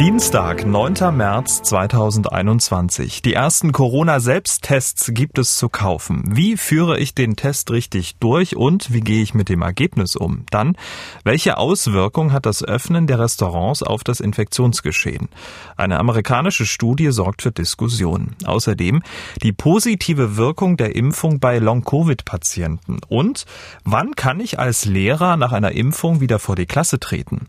Dienstag, 9. März 2021. Die ersten Corona-Selbsttests gibt es zu kaufen. Wie führe ich den Test richtig durch und wie gehe ich mit dem Ergebnis um? Dann, welche Auswirkung hat das Öffnen der Restaurants auf das Infektionsgeschehen? Eine amerikanische Studie sorgt für Diskussionen. Außerdem die positive Wirkung der Impfung bei Long-Covid-Patienten. Und wann kann ich als Lehrer nach einer Impfung wieder vor die Klasse treten?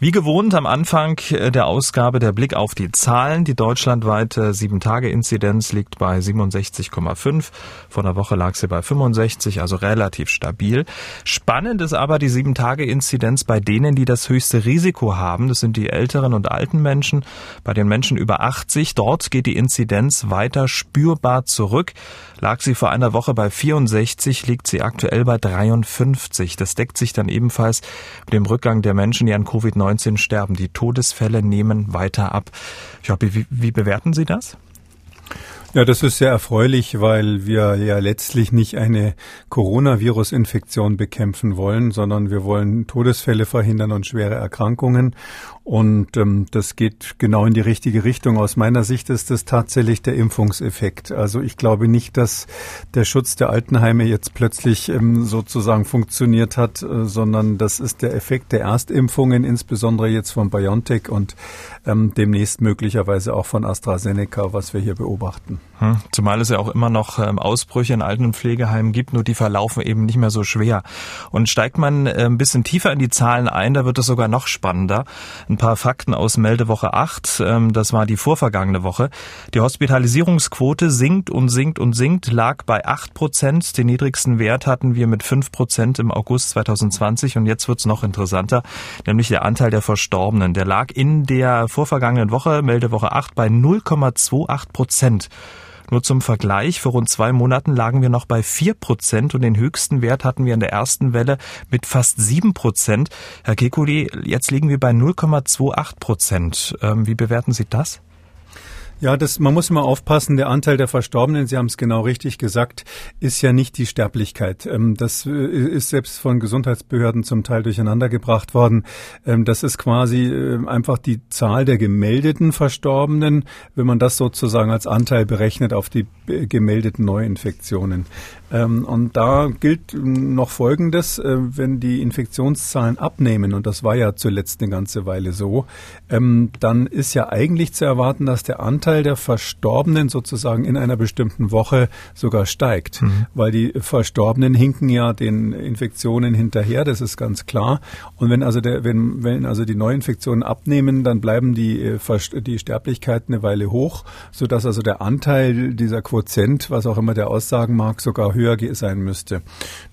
Wie gewohnt am Anfang äh, der Ausgabe der Blick auf die Zahlen. Die deutschlandweite 7-Tage-Inzidenz liegt bei 67,5. Vor einer Woche lag sie bei 65, also relativ stabil. Spannend ist aber die 7-Tage-Inzidenz bei denen, die das höchste Risiko haben. Das sind die älteren und alten Menschen. Bei den Menschen über 80, dort geht die Inzidenz weiter spürbar zurück. Lag sie vor einer Woche bei 64, liegt sie aktuell bei 53. Das deckt sich dann ebenfalls mit dem Rückgang der Menschen, die an Covid-19 sterben. Die Todesfälle nehmen weiter ab. Ja, wie, wie bewerten Sie das? Ja, das ist sehr erfreulich, weil wir ja letztlich nicht eine Coronavirus-Infektion bekämpfen wollen, sondern wir wollen Todesfälle verhindern und schwere Erkrankungen. Und ähm, das geht genau in die richtige Richtung. Aus meiner Sicht ist das tatsächlich der Impfungseffekt. Also ich glaube nicht, dass der Schutz der Altenheime jetzt plötzlich ähm, sozusagen funktioniert hat, äh, sondern das ist der Effekt der Erstimpfungen, insbesondere jetzt von BioNTech und ähm, demnächst möglicherweise auch von AstraZeneca, was wir hier beobachten. Hm, zumal es ja auch immer noch ähm, Ausbrüche in Alten- und Pflegeheimen gibt, nur die verlaufen eben nicht mehr so schwer. Und steigt man äh, ein bisschen tiefer in die Zahlen ein, da wird es sogar noch spannender. Ein paar Fakten aus Meldewoche 8, ähm, das war die vorvergangene Woche. Die Hospitalisierungsquote sinkt und sinkt und sinkt, lag bei 8 Prozent. Den niedrigsten Wert hatten wir mit 5 Prozent im August 2020 und jetzt wird's noch interessanter, nämlich der Anteil der Verstorbenen. Der lag in der vorvergangenen Woche, Meldewoche 8, bei 0,28 Prozent. Nur zum Vergleich, vor rund zwei Monaten lagen wir noch bei vier Prozent und den höchsten Wert hatten wir in der ersten Welle mit fast sieben Prozent. Herr Kekuli, jetzt liegen wir bei 0,28 Prozent. Ähm, wie bewerten Sie das? Ja, das, man muss immer aufpassen. Der Anteil der Verstorbenen, Sie haben es genau richtig gesagt, ist ja nicht die Sterblichkeit. Ähm, das äh, ist selbst von Gesundheitsbehörden zum Teil durcheinandergebracht worden. Ähm, das ist quasi äh, einfach die Zahl der gemeldeten Verstorbenen, wenn man das sozusagen als Anteil berechnet auf die gemeldeten Neuinfektionen. Ähm, und da gilt noch Folgendes, äh, wenn die Infektionszahlen abnehmen, und das war ja zuletzt eine ganze Weile so, dann ist ja eigentlich zu erwarten, dass der Anteil Anteil der Verstorbenen sozusagen in einer bestimmten Woche sogar steigt, mhm. weil die Verstorbenen hinken ja den Infektionen hinterher, das ist ganz klar. Und wenn also der, wenn, wenn also die Neuinfektionen abnehmen, dann bleiben die, äh, die Sterblichkeit eine Weile hoch, sodass also der Anteil dieser Quotient, was auch immer der aussagen mag, sogar höher sein müsste.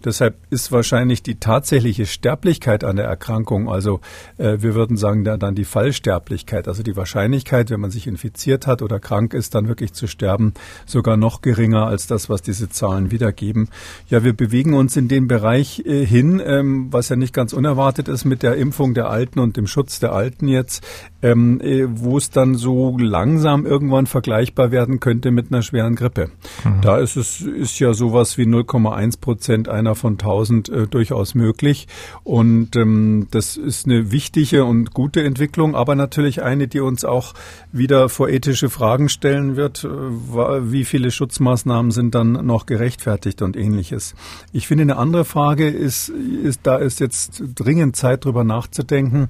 Deshalb ist wahrscheinlich die tatsächliche Sterblichkeit an der Erkrankung, also äh, wir würden sagen, da, dann die Fallsterblichkeit, also die Wahrscheinlichkeit, wenn man sich infiziert hat oder krank ist, dann wirklich zu sterben, sogar noch geringer als das, was diese Zahlen wiedergeben. Ja, wir bewegen uns in den Bereich äh, hin, ähm, was ja nicht ganz unerwartet ist mit der Impfung der Alten und dem Schutz der Alten jetzt, ähm, äh, wo es dann so langsam irgendwann vergleichbar werden könnte mit einer schweren Grippe. Mhm. Da ist es ist ja sowas wie 0,1 Prozent einer von 1000 äh, durchaus möglich und ähm, das ist eine wichtige und gute Entwicklung, aber natürlich eine, die uns auch wieder vor ethische Fragen stellen wird, äh, wie viele Schutzmaßnahmen sind dann noch gerechtfertigt und ähnliches. Ich finde, eine andere Frage ist, ist da ist jetzt dringend Zeit drüber nachzudenken.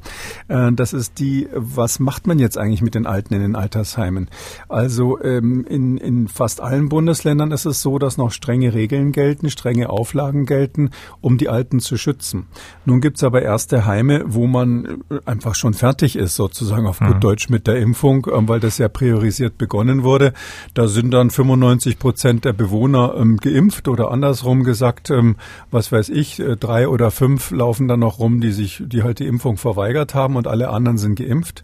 Äh, das ist die, was macht man jetzt eigentlich mit den Alten in den Altersheimen? Also ähm, in, in fast allen Bundesländern ist es so, dass noch strenge Regeln gelten, strenge Auflagen gelten, um die Alten zu schützen. Nun gibt es aber erste Heime, wo man äh, einfach schon fertig ist, sozusagen auf mhm. gut Deutsch mit der Impfung, weil das ja priorisiert priorisiert begonnen wurde. Da sind dann 95 Prozent der Bewohner ähm, geimpft oder andersrum gesagt, ähm, was weiß ich, äh, drei oder fünf laufen dann noch rum, die sich, die halt die Impfung verweigert haben und alle anderen sind geimpft.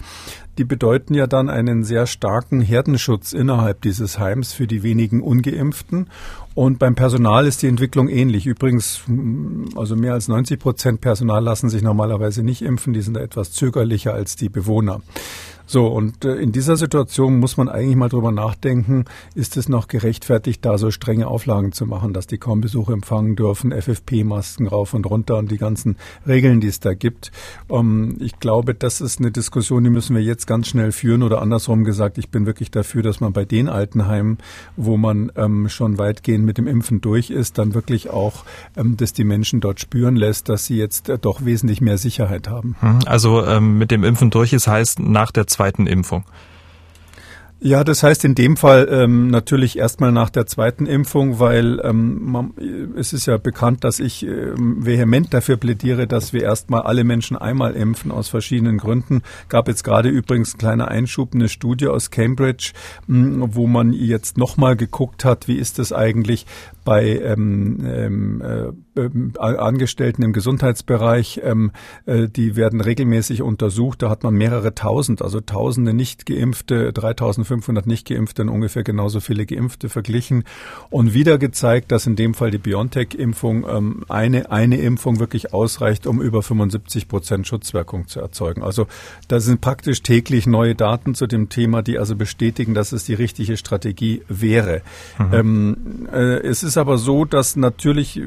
Die bedeuten ja dann einen sehr starken Herdenschutz innerhalb dieses Heims für die wenigen Ungeimpften. Und beim Personal ist die Entwicklung ähnlich. Übrigens, also mehr als 90 Prozent Personal lassen sich normalerweise nicht impfen. Die sind da etwas zögerlicher als die Bewohner. So, und äh, in dieser Situation muss man eigentlich mal drüber nachdenken, ist es noch gerechtfertigt, da so strenge Auflagen zu machen, dass die kaum Besuch empfangen dürfen, FFP-Masken rauf und runter und die ganzen Regeln, die es da gibt. Ähm, ich glaube, das ist eine Diskussion, die müssen wir jetzt ganz schnell führen oder andersrum gesagt, ich bin wirklich dafür, dass man bei den Altenheimen, wo man ähm, schon weitgehend mit dem Impfen durch ist, dann wirklich auch, ähm, dass die Menschen dort spüren lässt, dass sie jetzt äh, doch wesentlich mehr Sicherheit haben. Hm, also mit dem Impfen durch ist heißt nach der zweiten Impfung? Ja, das heißt in dem Fall ähm, natürlich erstmal nach der zweiten Impfung, weil ähm, man, es ist ja bekannt, dass ich ähm, vehement dafür plädiere, dass wir erstmal alle Menschen einmal impfen aus verschiedenen Gründen. Gab jetzt gerade übrigens ein kleiner Einschub, eine Studie aus Cambridge, mh, wo man jetzt nochmal geguckt hat, wie ist es eigentlich bei ähm, ähm, äh, ähm, Angestellten im Gesundheitsbereich, ähm, äh, die werden regelmäßig untersucht. Da hat man mehrere tausend, also tausende nicht geimpfte, 3500 nicht geimpfte und ungefähr genauso viele geimpfte verglichen und wieder gezeigt, dass in dem Fall die BioNTech-Impfung ähm, eine, eine Impfung wirklich ausreicht, um über 75 Prozent Schutzwirkung zu erzeugen. Also da sind praktisch täglich neue Daten zu dem Thema, die also bestätigen, dass es die richtige Strategie wäre. Mhm. Ähm, äh, es ist aber so, dass natürlich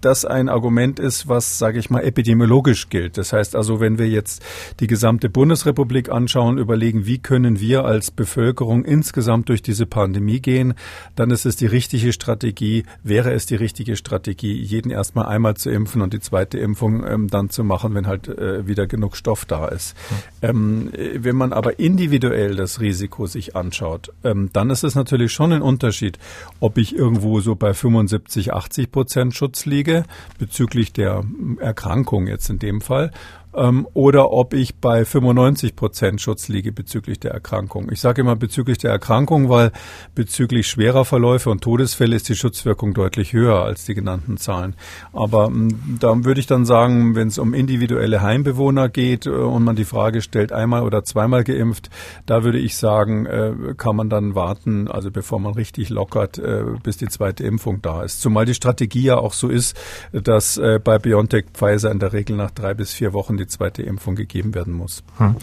das ein Argument ist, was, sage ich mal, epidemiologisch gilt. Das heißt also, wenn wir jetzt die gesamte Bundesrepublik anschauen, überlegen, wie können wir als Bevölkerung insgesamt durch diese Pandemie gehen, dann ist es die richtige Strategie, wäre es die richtige Strategie, jeden erstmal einmal zu impfen und die zweite Impfung ähm, dann zu machen, wenn halt äh, wieder genug Stoff da ist. Mhm. Ähm, wenn man aber individuell das Risiko sich anschaut, ähm, dann ist es natürlich schon ein Unterschied, ob ich irgendwo so bei 75, 80 Prozent Schutz liege bezüglich der Erkrankung jetzt in dem Fall ähm, oder ob ich bei 95 Prozent Schutz liege bezüglich der Erkrankung. Ich sage immer bezüglich der Erkrankung, weil bezüglich schwerer Verläufe und Todesfälle ist die Schutzwirkung deutlich höher als die genannten Zahlen. Aber ähm, da würde ich dann sagen, wenn es um individuelle Heimbewohner geht äh, und man die Frage stellt, einmal oder zweimal geimpft, da würde ich sagen, äh, kann man dann warten, also bevor man richtig lockert, äh, bis die zweite Impfung da ist. Zumal die Strategie ja auch so ist, dass äh, bei BioNTech Pfizer in der Regel nach drei bis vier Wochen die zweite Impfung gegeben werden muss. Hm.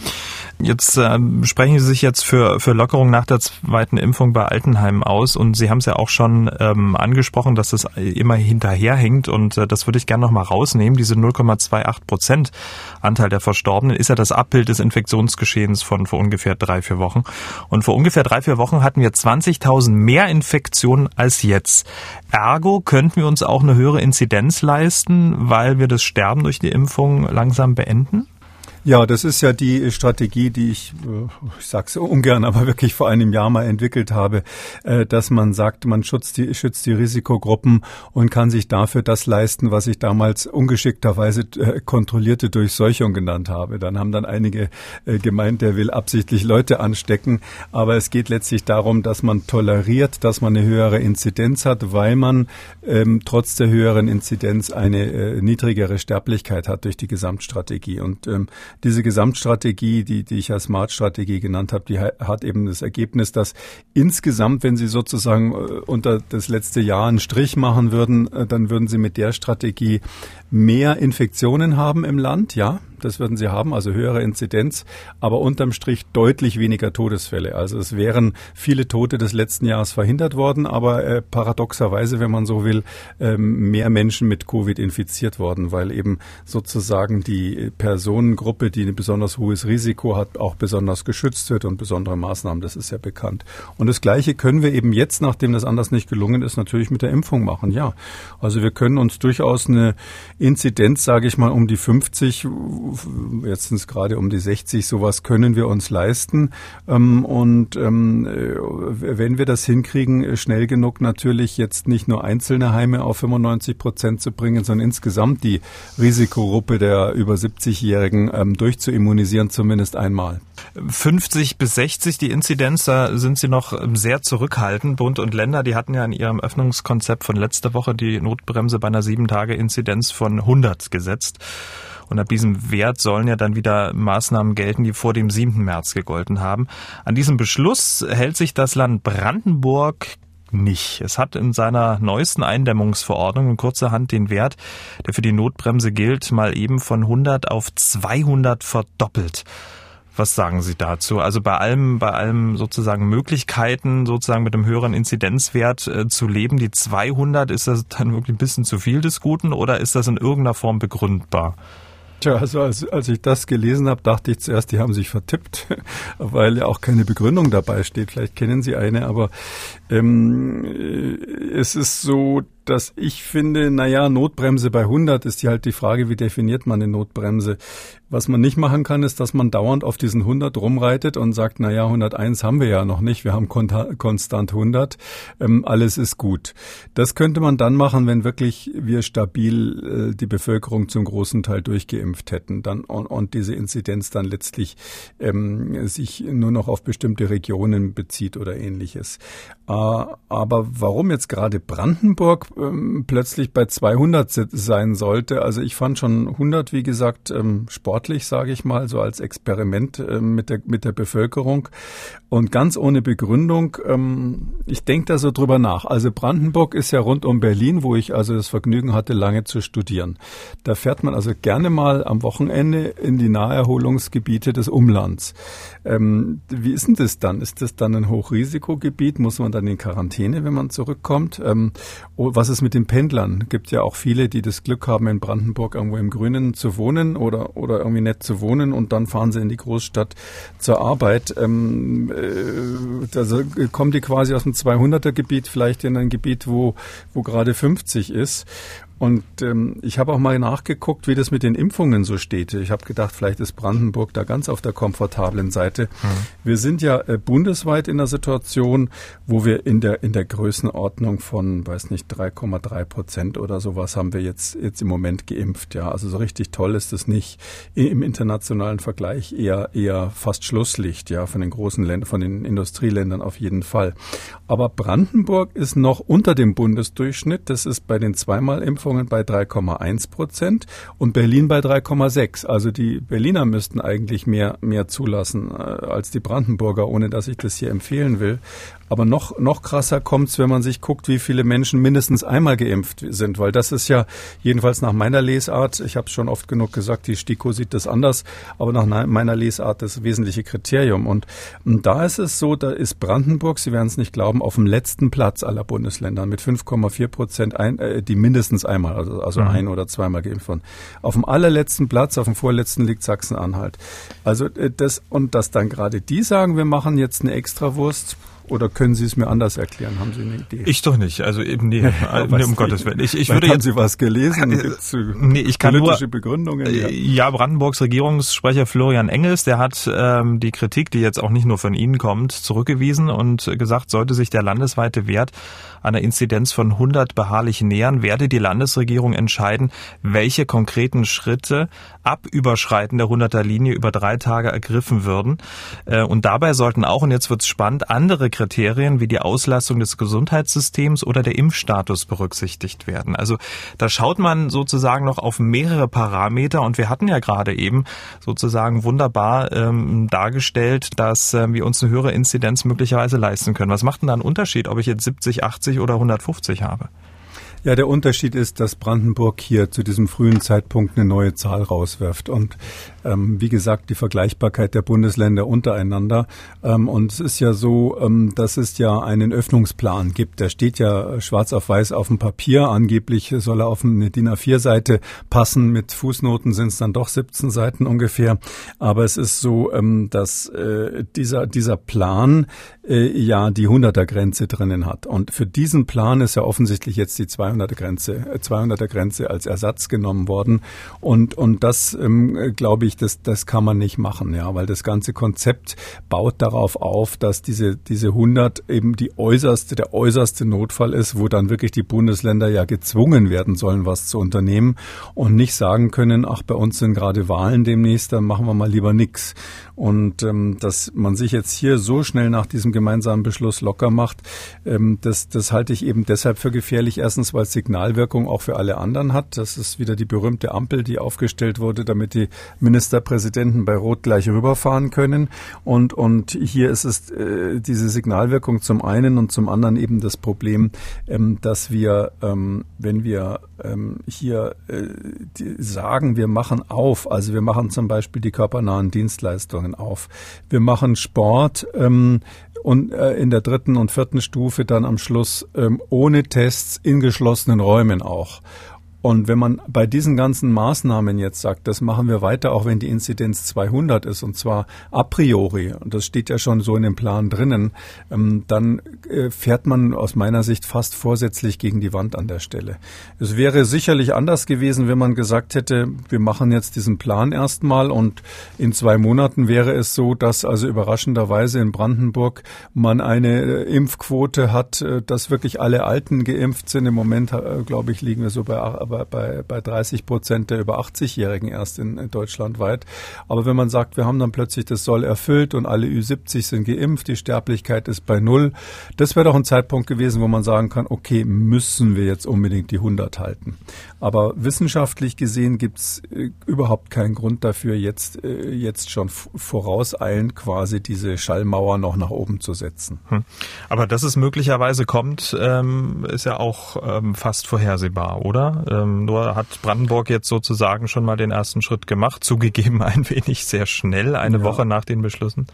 Jetzt äh, sprechen Sie sich jetzt für, für Lockerung nach der zweiten Impfung bei Altenheimen aus und Sie haben es ja auch schon ähm, angesprochen, dass es immer hinterherhängt und äh, das würde ich gerne nochmal rausnehmen. Diese 0,28 Prozent Anteil der Verstorbenen ist ja das Abbild des Infektionsgeschehens von vor ungefähr drei, vier Wochen. Und vor ungefähr drei, vier Wochen hatten wir 20.000 mehr Infektionen als jetzt. Ergo könnten wir uns auch eine höhere Inzidenz leisten, weil wir das Sterben durch die Impfung langsam beenden? beenden? Ja, das ist ja die Strategie, die ich, äh, ich sage es ungern, aber wirklich vor einem Jahr mal entwickelt habe, äh, dass man sagt, man schützt die, schützt die Risikogruppen und kann sich dafür das leisten, was ich damals ungeschickterweise äh, kontrollierte Durchseuchung genannt habe. Dann haben dann einige gemeint, der will absichtlich Leute anstecken, aber es geht letztlich darum, dass man toleriert, dass man eine höhere Inzidenz hat, weil man ähm, trotz der höheren Inzidenz eine äh, niedrigere Sterblichkeit hat durch die Gesamtstrategie. Und ähm, diese Gesamtstrategie, die, die ich als Smart-Strategie genannt habe, die hat eben das Ergebnis, dass insgesamt, wenn Sie sozusagen äh, unter das letzte Jahr einen Strich machen würden, äh, dann würden Sie mit der Strategie mehr Infektionen haben im Land, ja, das würden sie haben, also höhere Inzidenz, aber unterm Strich deutlich weniger Todesfälle. Also es wären viele Tote des letzten Jahres verhindert worden, aber äh, paradoxerweise, wenn man so will, ähm, mehr Menschen mit Covid infiziert worden, weil eben sozusagen die Personengruppe, die ein besonders hohes Risiko hat, auch besonders geschützt wird und besondere Maßnahmen, das ist ja bekannt. Und das Gleiche können wir eben jetzt, nachdem das anders nicht gelungen ist, natürlich mit der Impfung machen, ja. Also wir können uns durchaus eine Inzidenz, sage ich mal, um die 50 jetzt sind es gerade um die 60, sowas können wir uns leisten. Ähm, und ähm, äh, wenn wir das hinkriegen, schnell genug natürlich jetzt nicht nur einzelne Heime auf 95 Prozent zu bringen, sondern insgesamt die Risikogruppe der über 70-Jährigen ähm, durchzuimmunisieren, zumindest einmal. 50 bis 60 die Inzidenz, da sind Sie noch sehr zurückhaltend. Bund und Länder, die hatten ja in ihrem Öffnungskonzept von letzter Woche die Notbremse bei einer sieben Tage Inzidenz von 100 gesetzt. Und ab diesem Wert sollen ja dann wieder Maßnahmen gelten, die vor dem 7. März gegolten haben. An diesem Beschluss hält sich das Land Brandenburg nicht. Es hat in seiner neuesten Eindämmungsverordnung in kurzer Hand den Wert, der für die Notbremse gilt, mal eben von 100 auf 200 verdoppelt. Was sagen Sie dazu? Also bei allem, bei allem sozusagen Möglichkeiten, sozusagen mit einem höheren Inzidenzwert äh, zu leben, die 200, ist das dann wirklich ein bisschen zu viel des Guten oder ist das in irgendeiner Form begründbar? Tja, also als, als ich das gelesen habe, dachte ich zuerst, die haben sich vertippt, weil ja auch keine Begründung dabei steht. Vielleicht kennen Sie eine, aber ähm, äh, es ist so, dass ich finde, naja, Notbremse bei 100 ist ja halt die Frage, wie definiert man eine Notbremse? Was man nicht machen kann, ist, dass man dauernd auf diesen 100 rumreitet und sagt, naja, 101 haben wir ja noch nicht, wir haben konstant 100, ähm, alles ist gut. Das könnte man dann machen, wenn wirklich wir stabil äh, die Bevölkerung zum großen Teil durchgeimpft hätten dann und, und diese Inzidenz dann letztlich ähm, sich nur noch auf bestimmte Regionen bezieht oder ähnliches. Äh, aber warum jetzt gerade Brandenburg ähm, plötzlich bei 200 sein sollte. Also ich fand schon 100, wie gesagt, ähm, sportlich, sage ich mal, so als Experiment ähm, mit, der, mit der Bevölkerung und ganz ohne Begründung. Ähm, ich denke da so drüber nach. Also Brandenburg ist ja rund um Berlin, wo ich also das Vergnügen hatte, lange zu studieren. Da fährt man also gerne mal am Wochenende in die Naherholungsgebiete des Umlands. Ähm, wie ist denn das dann? Ist das dann ein Hochrisikogebiet? Muss man dann in Quarantäne, wenn man zurückkommt? Ähm, was ist mit den Pendlern? Gibt ja auch viele, die das Glück haben, in Brandenburg irgendwo im Grünen zu wohnen oder, oder irgendwie nett zu wohnen und dann fahren sie in die Großstadt zur Arbeit. Ähm, äh, also kommen die quasi aus dem 200er Gebiet vielleicht in ein Gebiet, wo, wo gerade 50 ist. Und ähm, ich habe auch mal nachgeguckt, wie das mit den Impfungen so steht. Ich habe gedacht, vielleicht ist Brandenburg da ganz auf der komfortablen Seite. Mhm. Wir sind ja äh, bundesweit in der Situation, wo wir in der in der Größenordnung von, weiß nicht, 3,3 Prozent oder sowas haben wir jetzt jetzt im Moment geimpft. Ja, also so richtig toll ist es nicht im internationalen Vergleich eher eher fast Schlusslicht. Ja, von den großen Ländern, von den Industrieländern auf jeden Fall. Aber Brandenburg ist noch unter dem Bundesdurchschnitt. Das ist bei den zweimal Impfungen Impfungen bei 3,1 Prozent und Berlin bei 3,6. Also die Berliner müssten eigentlich mehr, mehr zulassen äh, als die Brandenburger, ohne dass ich das hier empfehlen will. Aber noch, noch krasser kommt's, wenn man sich guckt, wie viele Menschen mindestens einmal geimpft sind, weil das ist ja jedenfalls nach meiner Lesart, ich habe es schon oft genug gesagt, die STIKO sieht das anders, aber nach meiner Lesart das wesentliche Kriterium. Und, und da ist es so, da ist Brandenburg, Sie werden es nicht glauben, auf dem letzten Platz aller Bundesländer mit 5,4 Prozent, ein, äh, die mindestens einmal, also, also mhm. ein oder zweimal geimpft wurden. Auf dem allerletzten Platz, auf dem vorletzten liegt Sachsen-Anhalt. Also äh, das und dass dann gerade die sagen, wir machen jetzt eine Extrawurst, oder können Sie es mir anders erklären? Haben Sie eine Idee? Ich doch nicht. Also eben nee, ja, nee um Gottes Willen. Ich, ich würde haben Sie was gelesen? Äh, Gibt's nee, ich kann politische nur, Begründungen? Ja. ja, Brandenburgs Regierungssprecher Florian Engels, der hat ähm, die Kritik, die jetzt auch nicht nur von Ihnen kommt, zurückgewiesen und gesagt, sollte sich der landesweite Wert einer Inzidenz von 100 beharrlich nähern, werde die Landesregierung entscheiden, welche konkreten Schritte ab Überschreiten der 100er Linie über drei Tage ergriffen würden. Äh, und dabei sollten auch, und jetzt wird's spannend, andere Kriterien wie die Auslastung des Gesundheitssystems oder der Impfstatus berücksichtigt werden. Also da schaut man sozusagen noch auf mehrere Parameter und wir hatten ja gerade eben sozusagen wunderbar ähm, dargestellt, dass äh, wir uns eine höhere Inzidenz möglicherweise leisten können. Was macht denn da einen Unterschied, ob ich jetzt 70, 80 oder 150 habe? Ja, der Unterschied ist, dass Brandenburg hier zu diesem frühen Zeitpunkt eine neue Zahl rauswirft. Und ähm, wie gesagt, die Vergleichbarkeit der Bundesländer untereinander. Ähm, und es ist ja so, ähm, dass es ja einen Öffnungsplan gibt. Der steht ja schwarz auf weiß auf dem Papier. Angeblich soll er auf eine DIN A4-Seite passen. Mit Fußnoten sind es dann doch 17 Seiten ungefähr. Aber es ist so, ähm, dass äh, dieser, dieser Plan äh, ja die 100er-Grenze drinnen hat. Und für diesen Plan ist ja offensichtlich jetzt die 200er Grenze, 200er Grenze als Ersatz genommen worden. Und, und das, ähm, glaube ich, das, das kann man nicht machen, ja, weil das ganze Konzept baut darauf auf, dass diese, diese 100 eben die äußerste, der äußerste Notfall ist, wo dann wirklich die Bundesländer ja gezwungen werden sollen, was zu unternehmen und nicht sagen können, ach, bei uns sind gerade Wahlen demnächst, dann machen wir mal lieber nix. Und ähm, dass man sich jetzt hier so schnell nach diesem gemeinsamen Beschluss locker macht, ähm, das, das halte ich eben deshalb für gefährlich. Erstens, weil Signalwirkung auch für alle anderen hat. Das ist wieder die berühmte Ampel, die aufgestellt wurde, damit die Ministerpräsidenten bei Rot gleich rüberfahren können. Und, und hier ist es äh, diese Signalwirkung zum einen und zum anderen eben das Problem, ähm, dass wir, ähm, wenn wir ähm, hier äh, sagen, wir machen auf, also wir machen zum Beispiel die körpernahen Dienstleistungen auf, wir machen Sport ähm, und äh, in der dritten und vierten Stufe dann am Schluss ähm, ohne Tests in geschlossenen Räumen auch. Und wenn man bei diesen ganzen Maßnahmen jetzt sagt, das machen wir weiter, auch wenn die Inzidenz 200 ist, und zwar a priori, und das steht ja schon so in dem Plan drinnen, ähm, dann äh, fährt man aus meiner Sicht fast vorsätzlich gegen die Wand an der Stelle. Es wäre sicherlich anders gewesen, wenn man gesagt hätte, wir machen jetzt diesen Plan erstmal und in zwei Monaten wäre es so, dass also überraschenderweise in Brandenburg man eine äh, Impfquote hat, äh, dass wirklich alle Alten geimpft sind. Im Moment, glaube ich, liegen wir so bei bei, bei, bei 30 Prozent der über 80-Jährigen erst in, in Deutschland weit. Aber wenn man sagt, wir haben dann plötzlich das Soll erfüllt und alle Ü70 sind geimpft, die Sterblichkeit ist bei Null, das wäre doch ein Zeitpunkt gewesen, wo man sagen kann, okay, müssen wir jetzt unbedingt die 100 halten. Aber wissenschaftlich gesehen gibt es äh, überhaupt keinen Grund dafür, jetzt, äh, jetzt schon vorauseilend quasi diese Schallmauer noch nach oben zu setzen. Hm. Aber dass es möglicherweise kommt, ähm, ist ja auch ähm, fast vorhersehbar, oder? Ähm, nur hat Brandenburg jetzt sozusagen schon mal den ersten Schritt gemacht, zugegeben ein wenig sehr schnell, eine ja. Woche nach den Beschlüssen.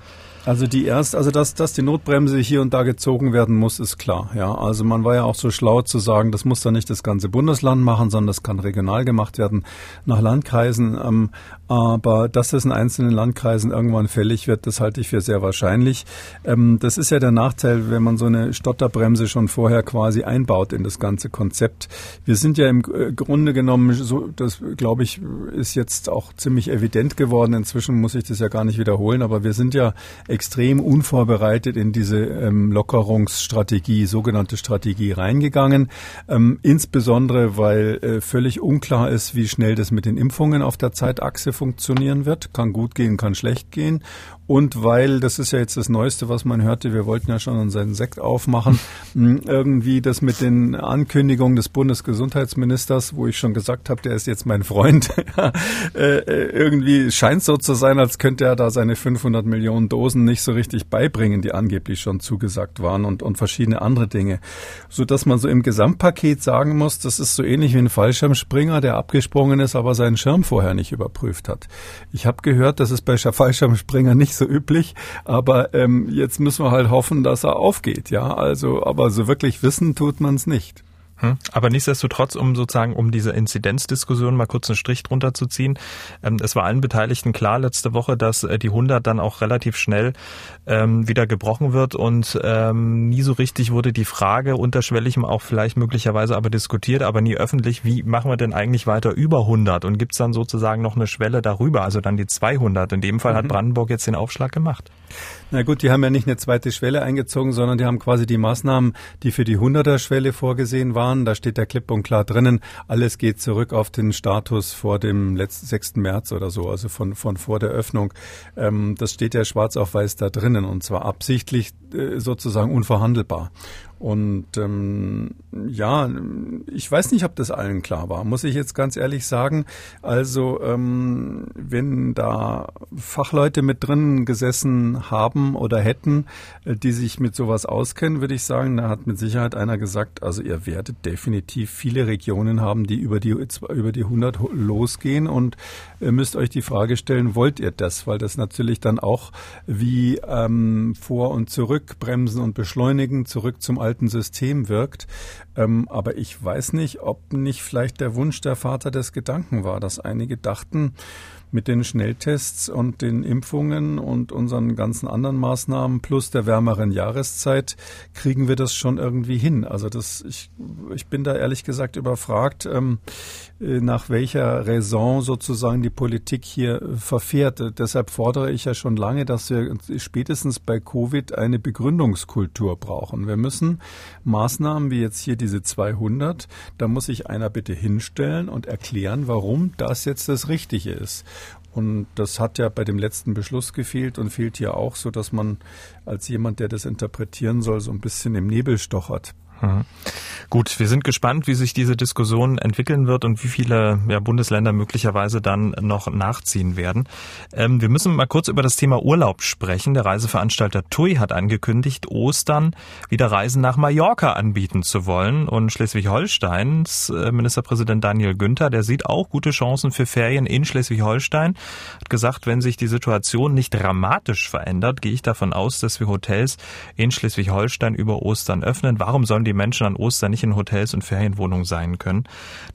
Also die erst, also dass, dass die Notbremse hier und da gezogen werden muss, ist klar. Ja, also man war ja auch so schlau zu sagen, das muss dann nicht das ganze Bundesland machen, sondern das kann regional gemacht werden nach Landkreisen. Ähm, aber dass es in einzelnen Landkreisen irgendwann fällig wird, das halte ich für sehr wahrscheinlich. Ähm, das ist ja der Nachteil, wenn man so eine Stotterbremse schon vorher quasi einbaut in das ganze Konzept. Wir sind ja im äh, Grunde genommen, so, das glaube ich, ist jetzt auch ziemlich evident geworden. Inzwischen muss ich das ja gar nicht wiederholen, aber wir sind ja extrem unvorbereitet in diese ähm, Lockerungsstrategie, sogenannte Strategie reingegangen. Ähm, insbesondere, weil äh, völlig unklar ist, wie schnell das mit den Impfungen auf der Zeitachse funktionieren wird. Kann gut gehen, kann schlecht gehen und weil, das ist ja jetzt das Neueste, was man hörte, wir wollten ja schon unseren Sekt aufmachen, hm, irgendwie das mit den Ankündigungen des Bundesgesundheitsministers, wo ich schon gesagt habe, der ist jetzt mein Freund, äh, äh, irgendwie scheint so zu sein, als könnte er da seine 500 Millionen Dosen nicht so richtig beibringen, die angeblich schon zugesagt waren und, und verschiedene andere Dinge. So dass man so im Gesamtpaket sagen muss, das ist so ähnlich wie ein Fallschirmspringer, der abgesprungen ist, aber seinen Schirm vorher nicht überprüft hat. Ich habe gehört, dass es bei Fallschirmspringer nicht so üblich, aber ähm, jetzt müssen wir halt hoffen, dass er aufgeht, ja. Also, aber so wirklich wissen tut man es nicht. Hm. Aber nichtsdestotrotz, um sozusagen, um diese Inzidenzdiskussion mal kurz einen Strich drunter zu ziehen, ähm, es war allen Beteiligten klar letzte Woche, dass äh, die 100 dann auch relativ schnell ähm, wieder gebrochen wird und ähm, nie so richtig wurde die Frage unterschwellig auch vielleicht möglicherweise aber diskutiert, aber nie öffentlich, wie machen wir denn eigentlich weiter über 100 und gibt's dann sozusagen noch eine Schwelle darüber, also dann die 200. In dem Fall mhm. hat Brandenburg jetzt den Aufschlag gemacht. Na gut, die haben ja nicht eine zweite Schwelle eingezogen, sondern die haben quasi die Maßnahmen, die für die 100er Schwelle vorgesehen waren. Da steht der klipp und klar drinnen, alles geht zurück auf den Status vor dem letzten 6. März oder so, also von, von vor der Öffnung. Ähm, das steht ja schwarz auf weiß da drinnen und zwar absichtlich sozusagen unverhandelbar. Und ähm, ja, ich weiß nicht, ob das allen klar war, muss ich jetzt ganz ehrlich sagen. Also ähm, wenn da Fachleute mit drin gesessen haben oder hätten, äh, die sich mit sowas auskennen, würde ich sagen, da hat mit Sicherheit einer gesagt, also ihr werdet definitiv viele Regionen haben, die über die über die 100 losgehen und ihr müsst euch die Frage stellen, wollt ihr das? Weil das natürlich dann auch wie ähm, vor und zurück bremsen und beschleunigen, zurück zum alten System wirkt. Ähm, aber ich weiß nicht, ob nicht vielleicht der Wunsch der Vater des Gedanken war, dass einige dachten, mit den Schnelltests und den Impfungen und unseren ganzen anderen Maßnahmen plus der wärmeren Jahreszeit kriegen wir das schon irgendwie hin. Also das, ich, ich bin da ehrlich gesagt überfragt, ähm, äh, nach welcher Raison sozusagen die Politik hier verfährt. Deshalb fordere ich ja schon lange, dass wir spätestens bei Covid eine Begründungskultur brauchen. Wir müssen Maßnahmen wie jetzt hier diese 200, da muss sich einer bitte hinstellen und erklären, warum das jetzt das Richtige ist. Und das hat ja bei dem letzten Beschluss gefehlt und fehlt hier auch, so dass man als jemand, der das interpretieren soll, so ein bisschen im Nebel stochert. Mhm. Gut, wir sind gespannt, wie sich diese Diskussion entwickeln wird und wie viele ja, Bundesländer möglicherweise dann noch nachziehen werden. Ähm, wir müssen mal kurz über das Thema Urlaub sprechen. Der Reiseveranstalter TUI hat angekündigt, Ostern wieder Reisen nach Mallorca anbieten zu wollen. Und Schleswig-Holsteins äh, Ministerpräsident Daniel Günther, der sieht auch gute Chancen für Ferien in Schleswig-Holstein. Hat gesagt, wenn sich die Situation nicht dramatisch verändert, gehe ich davon aus, dass wir Hotels in Schleswig-Holstein über Ostern öffnen. Warum sollen die Menschen an Ostern nicht in Hotels und Ferienwohnungen sein können.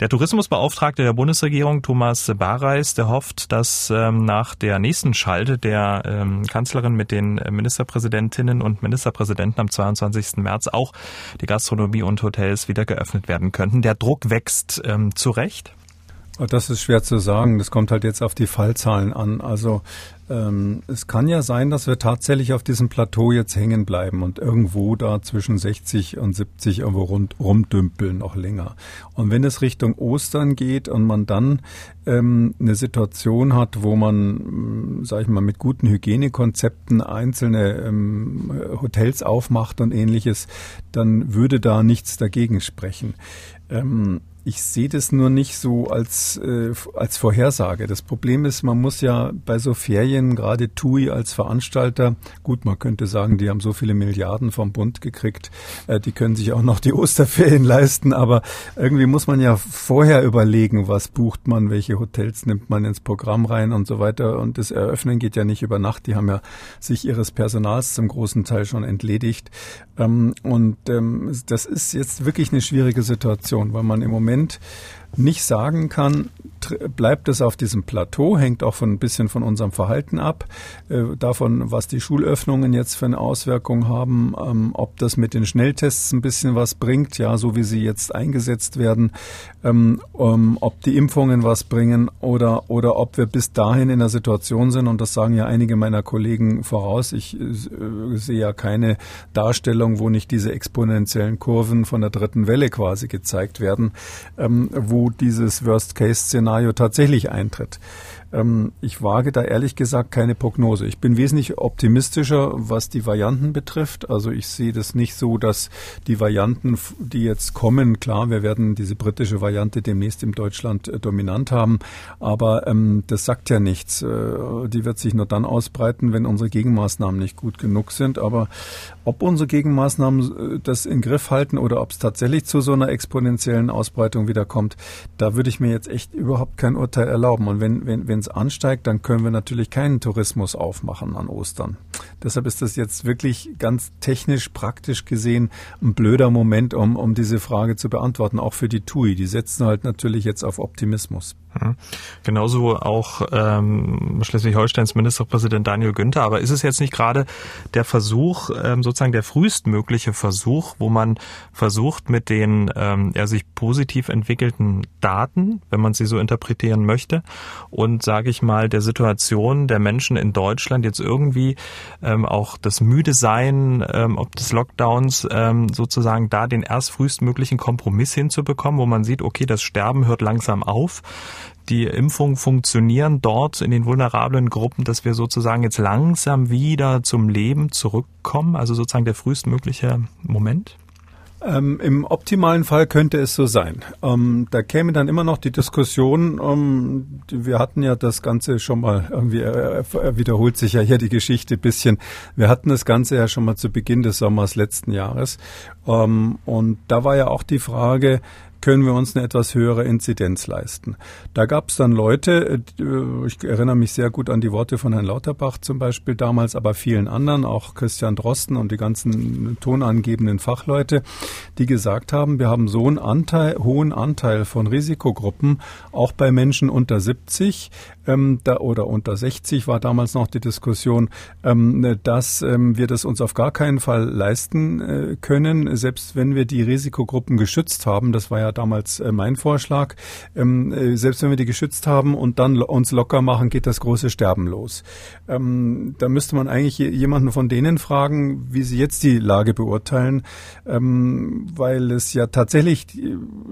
Der Tourismusbeauftragte der Bundesregierung, Thomas Bareis, der hofft, dass ähm, nach der nächsten Schalte der ähm, Kanzlerin mit den Ministerpräsidentinnen und Ministerpräsidenten am 22. März auch die Gastronomie und Hotels wieder geöffnet werden könnten. Der Druck wächst ähm, zu Recht. Das ist schwer zu sagen. Das kommt halt jetzt auf die Fallzahlen an. Also ähm, es kann ja sein, dass wir tatsächlich auf diesem Plateau jetzt hängen bleiben und irgendwo da zwischen 60 und 70 irgendwo rund, rumdümpeln noch länger. Und wenn es Richtung Ostern geht und man dann ähm, eine Situation hat, wo man, sage ich mal, mit guten Hygienekonzepten einzelne ähm, Hotels aufmacht und ähnliches, dann würde da nichts dagegen sprechen. Ähm, ich sehe das nur nicht so als, äh, als Vorhersage. Das Problem ist, man muss ja bei so Ferien, gerade TUI als Veranstalter, gut, man könnte sagen, die haben so viele Milliarden vom Bund gekriegt, äh, die können sich auch noch die Osterferien leisten, aber irgendwie muss man ja vorher überlegen, was bucht man, welche Hotels nimmt man ins Programm rein und so weiter. Und das Eröffnen geht ja nicht über Nacht. Die haben ja sich ihres Personals zum großen Teil schon entledigt. Ähm, und ähm, das ist jetzt wirklich eine schwierige Situation, weil man im Moment Moment nicht sagen kann, bleibt es auf diesem Plateau, hängt auch von ein bisschen von unserem Verhalten ab, äh, davon, was die Schulöffnungen jetzt für eine Auswirkung haben, ähm, ob das mit den Schnelltests ein bisschen was bringt, ja, so wie sie jetzt eingesetzt werden, ähm, um, ob die Impfungen was bringen oder, oder ob wir bis dahin in der Situation sind, und das sagen ja einige meiner Kollegen voraus, ich äh, sehe ja keine Darstellung, wo nicht diese exponentiellen Kurven von der dritten Welle quasi gezeigt werden, ähm, dieses Worst-Case-Szenario tatsächlich eintritt. Ähm, ich wage da ehrlich gesagt keine Prognose. Ich bin wesentlich optimistischer, was die Varianten betrifft. Also ich sehe das nicht so, dass die Varianten, die jetzt kommen, klar, wir werden diese britische Variante demnächst in Deutschland äh, dominant haben, aber ähm, das sagt ja nichts. Äh, die wird sich nur dann ausbreiten, wenn unsere Gegenmaßnahmen nicht gut genug sind. Aber ob unsere Gegenmaßnahmen äh, das in Griff halten oder ob es tatsächlich zu so einer exponentiellen Ausbreitung wieder kommt, da würde ich mir jetzt echt überhaupt kein Urteil erlauben. Und wenn, wenn, wenn es ansteigt, dann können wir natürlich keinen Tourismus aufmachen an Ostern. Deshalb ist das jetzt wirklich ganz technisch, praktisch gesehen ein blöder Moment, um, um diese Frage zu beantworten, auch für die TUI. Die setzen halt natürlich jetzt auf Optimismus. Mhm. Genauso auch ähm, Schleswig-Holsteins Ministerpräsident Daniel Günther. Aber ist es jetzt nicht gerade der Versuch, ähm, sozusagen der frühestmögliche Versuch, wo man versucht, mit den ähm, ja, sich positiv entwickelten Daten, wenn man sie so interpretieren möchte, und sage ich mal der Situation der Menschen in Deutschland jetzt irgendwie ähm, auch das müde sein, ähm, ob des Lockdowns ähm, sozusagen da den erst frühestmöglichen Kompromiss hinzubekommen, wo man sieht, okay, das Sterben hört langsam auf die Impfungen funktionieren dort in den vulnerablen Gruppen, dass wir sozusagen jetzt langsam wieder zum Leben zurückkommen, also sozusagen der frühestmögliche Moment? Ähm, Im optimalen Fall könnte es so sein. Ähm, da käme dann immer noch die Diskussion, ähm, wir hatten ja das Ganze schon mal, irgendwie äh, äh, wiederholt sich ja hier die Geschichte ein bisschen. Wir hatten das Ganze ja schon mal zu Beginn des Sommers letzten Jahres. Ähm, und da war ja auch die Frage, können wir uns eine etwas höhere Inzidenz leisten. Da gab es dann Leute, äh, ich erinnere mich sehr gut an die Worte von Herrn Lauterbach zum Beispiel damals, aber vielen anderen, auch Christian Drosten und die ganzen tonangebenden Fachleute, die gesagt haben, wir haben so einen Anteil, hohen Anteil von Risikogruppen, auch bei Menschen unter 70 ähm, da, oder unter 60 war damals noch die Diskussion, ähm, dass ähm, wir das uns auf gar keinen Fall leisten äh, können, selbst wenn wir die Risikogruppen geschützt haben. Das war ja damals äh, mein Vorschlag. Ähm, äh, selbst wenn wir die geschützt haben und dann uns locker machen, geht das große Sterben los. Ähm, da müsste man eigentlich jemanden von denen fragen, wie sie jetzt die Lage beurteilen, ähm, weil es ja tatsächlich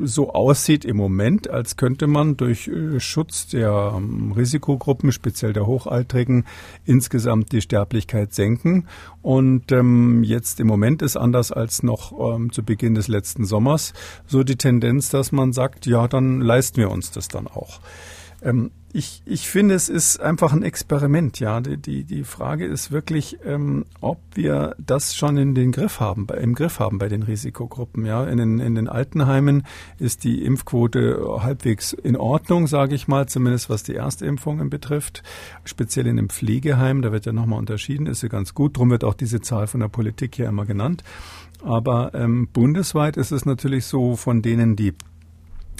so aussieht im Moment, als könnte man durch äh, Schutz der ähm, Risikogruppen, speziell der Hochaltrigen, insgesamt die Sterblichkeit senken. Und ähm, jetzt im Moment ist anders als noch ähm, zu Beginn des letzten Sommers so die Tendenz, dass man sagt, ja, dann leisten wir uns das dann auch. Ähm, ich, ich finde, es ist einfach ein Experiment, ja. Die, die, die Frage ist wirklich, ähm, ob wir das schon in den Griff haben, bei, im Griff haben bei den Risikogruppen, ja. In den, in den Altenheimen ist die Impfquote halbwegs in Ordnung, sage ich mal, zumindest was die Erstimpfungen betrifft. Speziell in dem Pflegeheim, da wird ja nochmal unterschieden, ist sie ganz gut. Drum wird auch diese Zahl von der Politik hier immer genannt. Aber ähm, bundesweit ist es natürlich so, von denen, die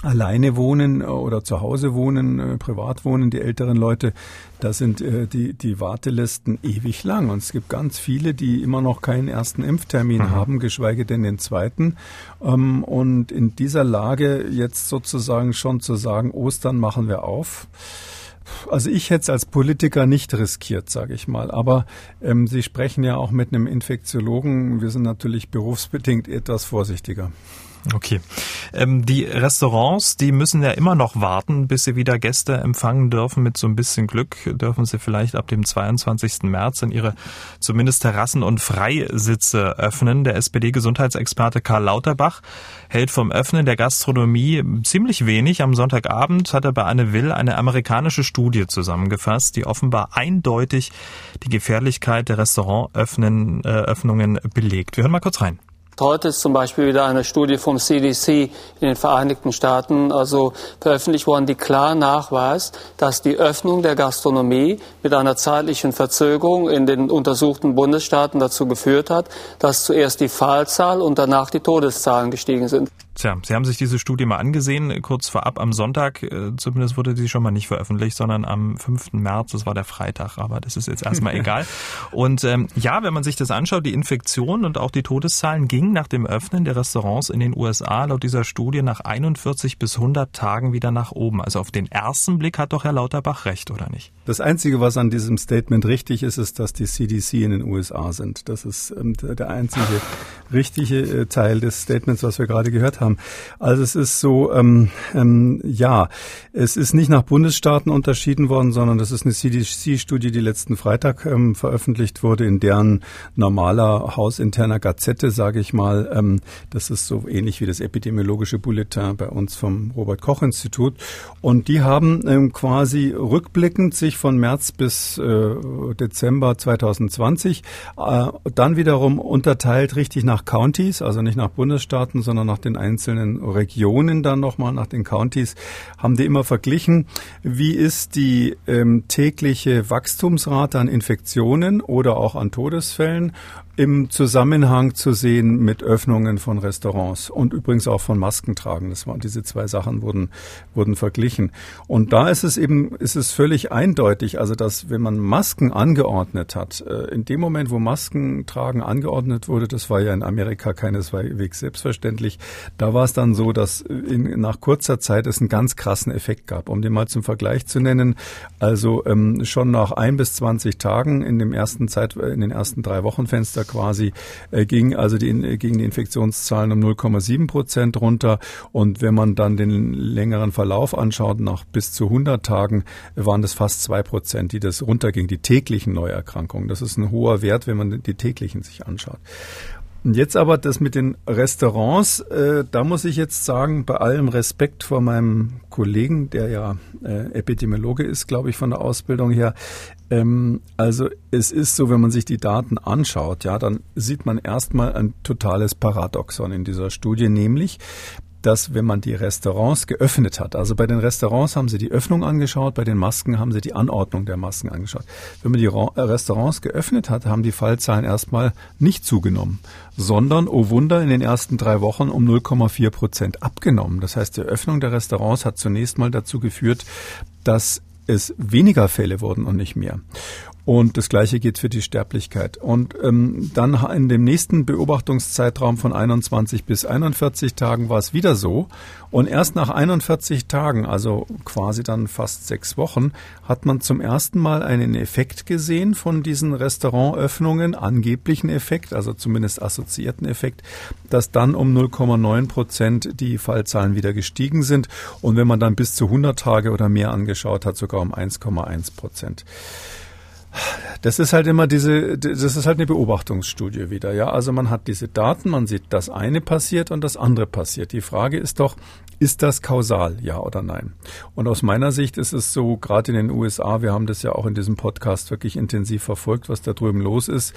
alleine wohnen äh, oder zu Hause wohnen, äh, privat wohnen, die älteren Leute, da sind äh, die, die Wartelisten ewig lang. Und es gibt ganz viele, die immer noch keinen ersten Impftermin mhm. haben, geschweige denn den zweiten. Ähm, und in dieser Lage jetzt sozusagen schon zu sagen, Ostern machen wir auf. Also ich hätte es als Politiker nicht riskiert, sage ich mal. Aber ähm, Sie sprechen ja auch mit einem Infektiologen. Wir sind natürlich berufsbedingt etwas vorsichtiger. Okay. Ähm, die Restaurants, die müssen ja immer noch warten, bis sie wieder Gäste empfangen dürfen. Mit so ein bisschen Glück dürfen sie vielleicht ab dem 22. März in ihre zumindest Terrassen und Freisitze öffnen. Der SPD-Gesundheitsexperte Karl Lauterbach hält vom Öffnen der Gastronomie ziemlich wenig. Am Sonntagabend hat er bei Anne Will eine amerikanische Studie zusammengefasst, die offenbar eindeutig die Gefährlichkeit der Restaurantöffnungen äh, belegt. Wir hören mal kurz rein. Heute ist zum Beispiel wieder eine Studie vom CDC in den Vereinigten Staaten also veröffentlicht worden, die klar nachweist, dass die Öffnung der Gastronomie mit einer zeitlichen Verzögerung in den untersuchten Bundesstaaten dazu geführt hat, dass zuerst die Fallzahl und danach die Todeszahlen gestiegen sind. Tja, Sie haben sich diese Studie mal angesehen, kurz vorab am Sonntag. Äh, zumindest wurde sie schon mal nicht veröffentlicht, sondern am 5. März, das war der Freitag, aber das ist jetzt erstmal egal. Und ähm, ja, wenn man sich das anschaut, die Infektionen und auch die Todeszahlen gingen nach dem Öffnen der Restaurants in den USA laut dieser Studie nach 41 bis 100 Tagen wieder nach oben. Also auf den ersten Blick hat doch Herr Lauterbach recht, oder nicht? Das Einzige, was an diesem Statement richtig ist, ist, dass die CDC in den USA sind. Das ist ähm, der einzige richtige äh, Teil des Statements, was wir gerade gehört haben haben. Also es ist so, ähm, ähm, ja, es ist nicht nach Bundesstaaten unterschieden worden, sondern das ist eine CDC-Studie, die letzten Freitag ähm, veröffentlicht wurde, in deren normaler hausinterner Gazette, sage ich mal. Ähm, das ist so ähnlich wie das epidemiologische Bulletin bei uns vom Robert-Koch-Institut. Und die haben ähm, quasi rückblickend sich von März bis äh, Dezember 2020 äh, dann wiederum unterteilt richtig nach Counties, also nicht nach Bundesstaaten, sondern nach den einzelnen einzelnen Regionen dann nochmal nach den Counties, haben die immer verglichen, wie ist die ähm, tägliche Wachstumsrate an Infektionen oder auch an Todesfällen im Zusammenhang zu sehen mit Öffnungen von Restaurants und übrigens auch von Maskentragen. Das waren diese zwei Sachen wurden wurden verglichen. Und da ist es eben ist es völlig eindeutig, also dass wenn man Masken angeordnet hat, äh, in dem Moment, wo Maskentragen angeordnet wurde, das war ja in Amerika keineswegs selbstverständlich, da war es dann so, dass in, nach kurzer Zeit es einen ganz krassen Effekt gab. Um den mal zum Vergleich zu nennen, also ähm, schon nach ein bis zwanzig Tagen in dem ersten Zeit in den ersten drei Wochenfenster quasi äh, ging also die, äh, gegen die Infektionszahlen um 0,7 Prozent runter. Und wenn man dann den längeren Verlauf anschaut, nach bis zu 100 Tagen waren das fast zwei Prozent, die das runterging, die täglichen Neuerkrankungen. Das ist ein hoher Wert, wenn man die täglichen sich anschaut. Und jetzt aber das mit den Restaurants, äh, da muss ich jetzt sagen, bei allem Respekt vor meinem Kollegen, der ja äh, Epidemiologe ist, glaube ich, von der Ausbildung her. Ähm, also es ist so, wenn man sich die Daten anschaut, ja, dann sieht man erstmal ein totales Paradoxon in dieser Studie, nämlich dass wenn man die Restaurants geöffnet hat, also bei den Restaurants haben sie die Öffnung angeschaut, bei den Masken haben sie die Anordnung der Masken angeschaut. Wenn man die äh, Restaurants geöffnet hat, haben die Fallzahlen erstmal nicht zugenommen, sondern, oh Wunder, in den ersten drei Wochen um 0,4 Prozent abgenommen. Das heißt, die Öffnung der Restaurants hat zunächst mal dazu geführt, dass es weniger Fälle wurden und nicht mehr. Und das Gleiche geht für die Sterblichkeit. Und ähm, dann in dem nächsten Beobachtungszeitraum von 21 bis 41 Tagen war es wieder so. Und erst nach 41 Tagen, also quasi dann fast sechs Wochen, hat man zum ersten Mal einen Effekt gesehen von diesen Restaurantöffnungen, angeblichen Effekt, also zumindest assoziierten Effekt, dass dann um 0,9 Prozent die Fallzahlen wieder gestiegen sind. Und wenn man dann bis zu 100 Tage oder mehr angeschaut hat, sogar um 1,1 Prozent. Das ist halt immer diese, das ist halt eine Beobachtungsstudie wieder, ja. Also man hat diese Daten, man sieht, das eine passiert und das andere passiert. Die Frage ist doch, ist das kausal, ja oder nein? Und aus meiner Sicht ist es so, gerade in den USA, wir haben das ja auch in diesem Podcast wirklich intensiv verfolgt, was da drüben los ist.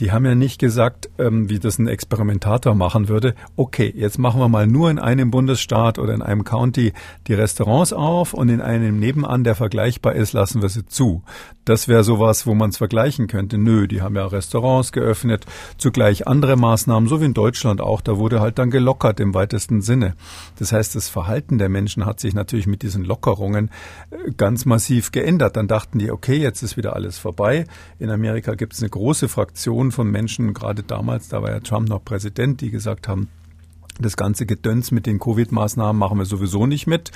Die haben ja nicht gesagt, ähm, wie das ein Experimentator machen würde, okay, jetzt machen wir mal nur in einem Bundesstaat oder in einem County die Restaurants auf und in einem nebenan, der vergleichbar ist, lassen wir sie zu. Das wäre sowas, wo man es vergleichen könnte. Nö, die haben ja Restaurants geöffnet, zugleich andere Maßnahmen, so wie in Deutschland auch. Da wurde halt dann gelockert im weitesten Sinne. Das heißt, das Verhalten der Menschen hat sich natürlich mit diesen Lockerungen äh, ganz massiv geändert. Dann dachten die, okay, jetzt ist wieder alles vorbei. In Amerika gibt es eine große Fraktion von Menschen, gerade damals, da war ja Trump noch Präsident, die gesagt haben, das ganze Gedöns mit den Covid-Maßnahmen machen wir sowieso nicht mit.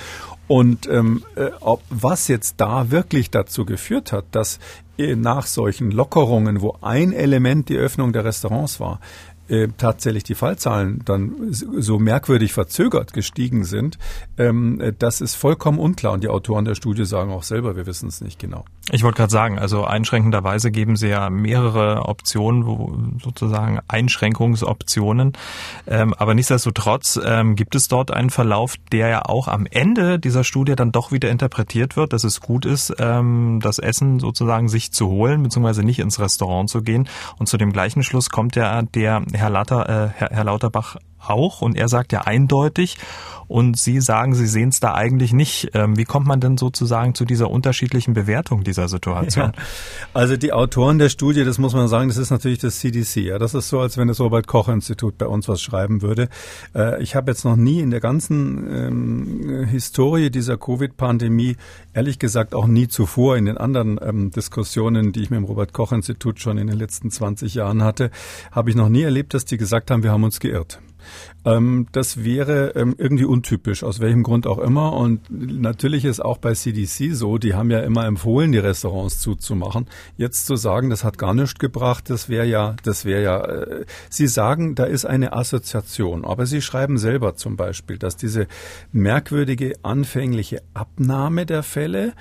Und ähm, äh, ob, was jetzt da wirklich dazu geführt hat, dass äh, nach solchen Lockerungen, wo ein Element die Öffnung der Restaurants war, äh, tatsächlich die Fallzahlen dann so merkwürdig verzögert gestiegen sind, ähm, äh, das ist vollkommen unklar. Und die Autoren der Studie sagen auch selber, wir wissen es nicht genau. Ich wollte gerade sagen, also einschränkenderweise geben sie ja mehrere Optionen, wo, sozusagen Einschränkungsoptionen. Ähm, aber nichtsdestotrotz ähm, gibt es dort einen Verlauf, der ja auch am Ende dieser Studie dann doch wieder interpretiert wird, dass es gut ist, ähm, das Essen sozusagen sich zu holen, beziehungsweise nicht ins Restaurant zu gehen. Und zu dem gleichen Schluss kommt ja der Herr, Latter, äh, Herr, Herr Lauterbach auch und er sagt ja eindeutig und Sie sagen, Sie sehen es da eigentlich nicht. Ähm, wie kommt man denn sozusagen zu dieser unterschiedlichen Bewertung dieser Situation? Ja, also die Autoren der Studie, das muss man sagen, das ist natürlich das CDC. Ja, das ist so, als wenn das Robert Koch Institut bei uns was schreiben würde. Äh, ich habe jetzt noch nie in der ganzen ähm, Historie dieser Covid-Pandemie, ehrlich gesagt auch nie zuvor in den anderen ähm, Diskussionen, die ich mit dem Robert Koch Institut schon in den letzten 20 Jahren hatte, habe ich noch nie erlebt, dass die gesagt haben, wir haben uns geirrt. Ähm, das wäre ähm, irgendwie untypisch, aus welchem Grund auch immer. Und natürlich ist auch bei CDC so, die haben ja immer empfohlen, die Restaurants zuzumachen. Jetzt zu sagen, das hat gar nichts gebracht, das wäre ja, das wäre ja, äh, Sie sagen, da ist eine Assoziation. Aber Sie schreiben selber zum Beispiel, dass diese merkwürdige anfängliche Abnahme der Fälle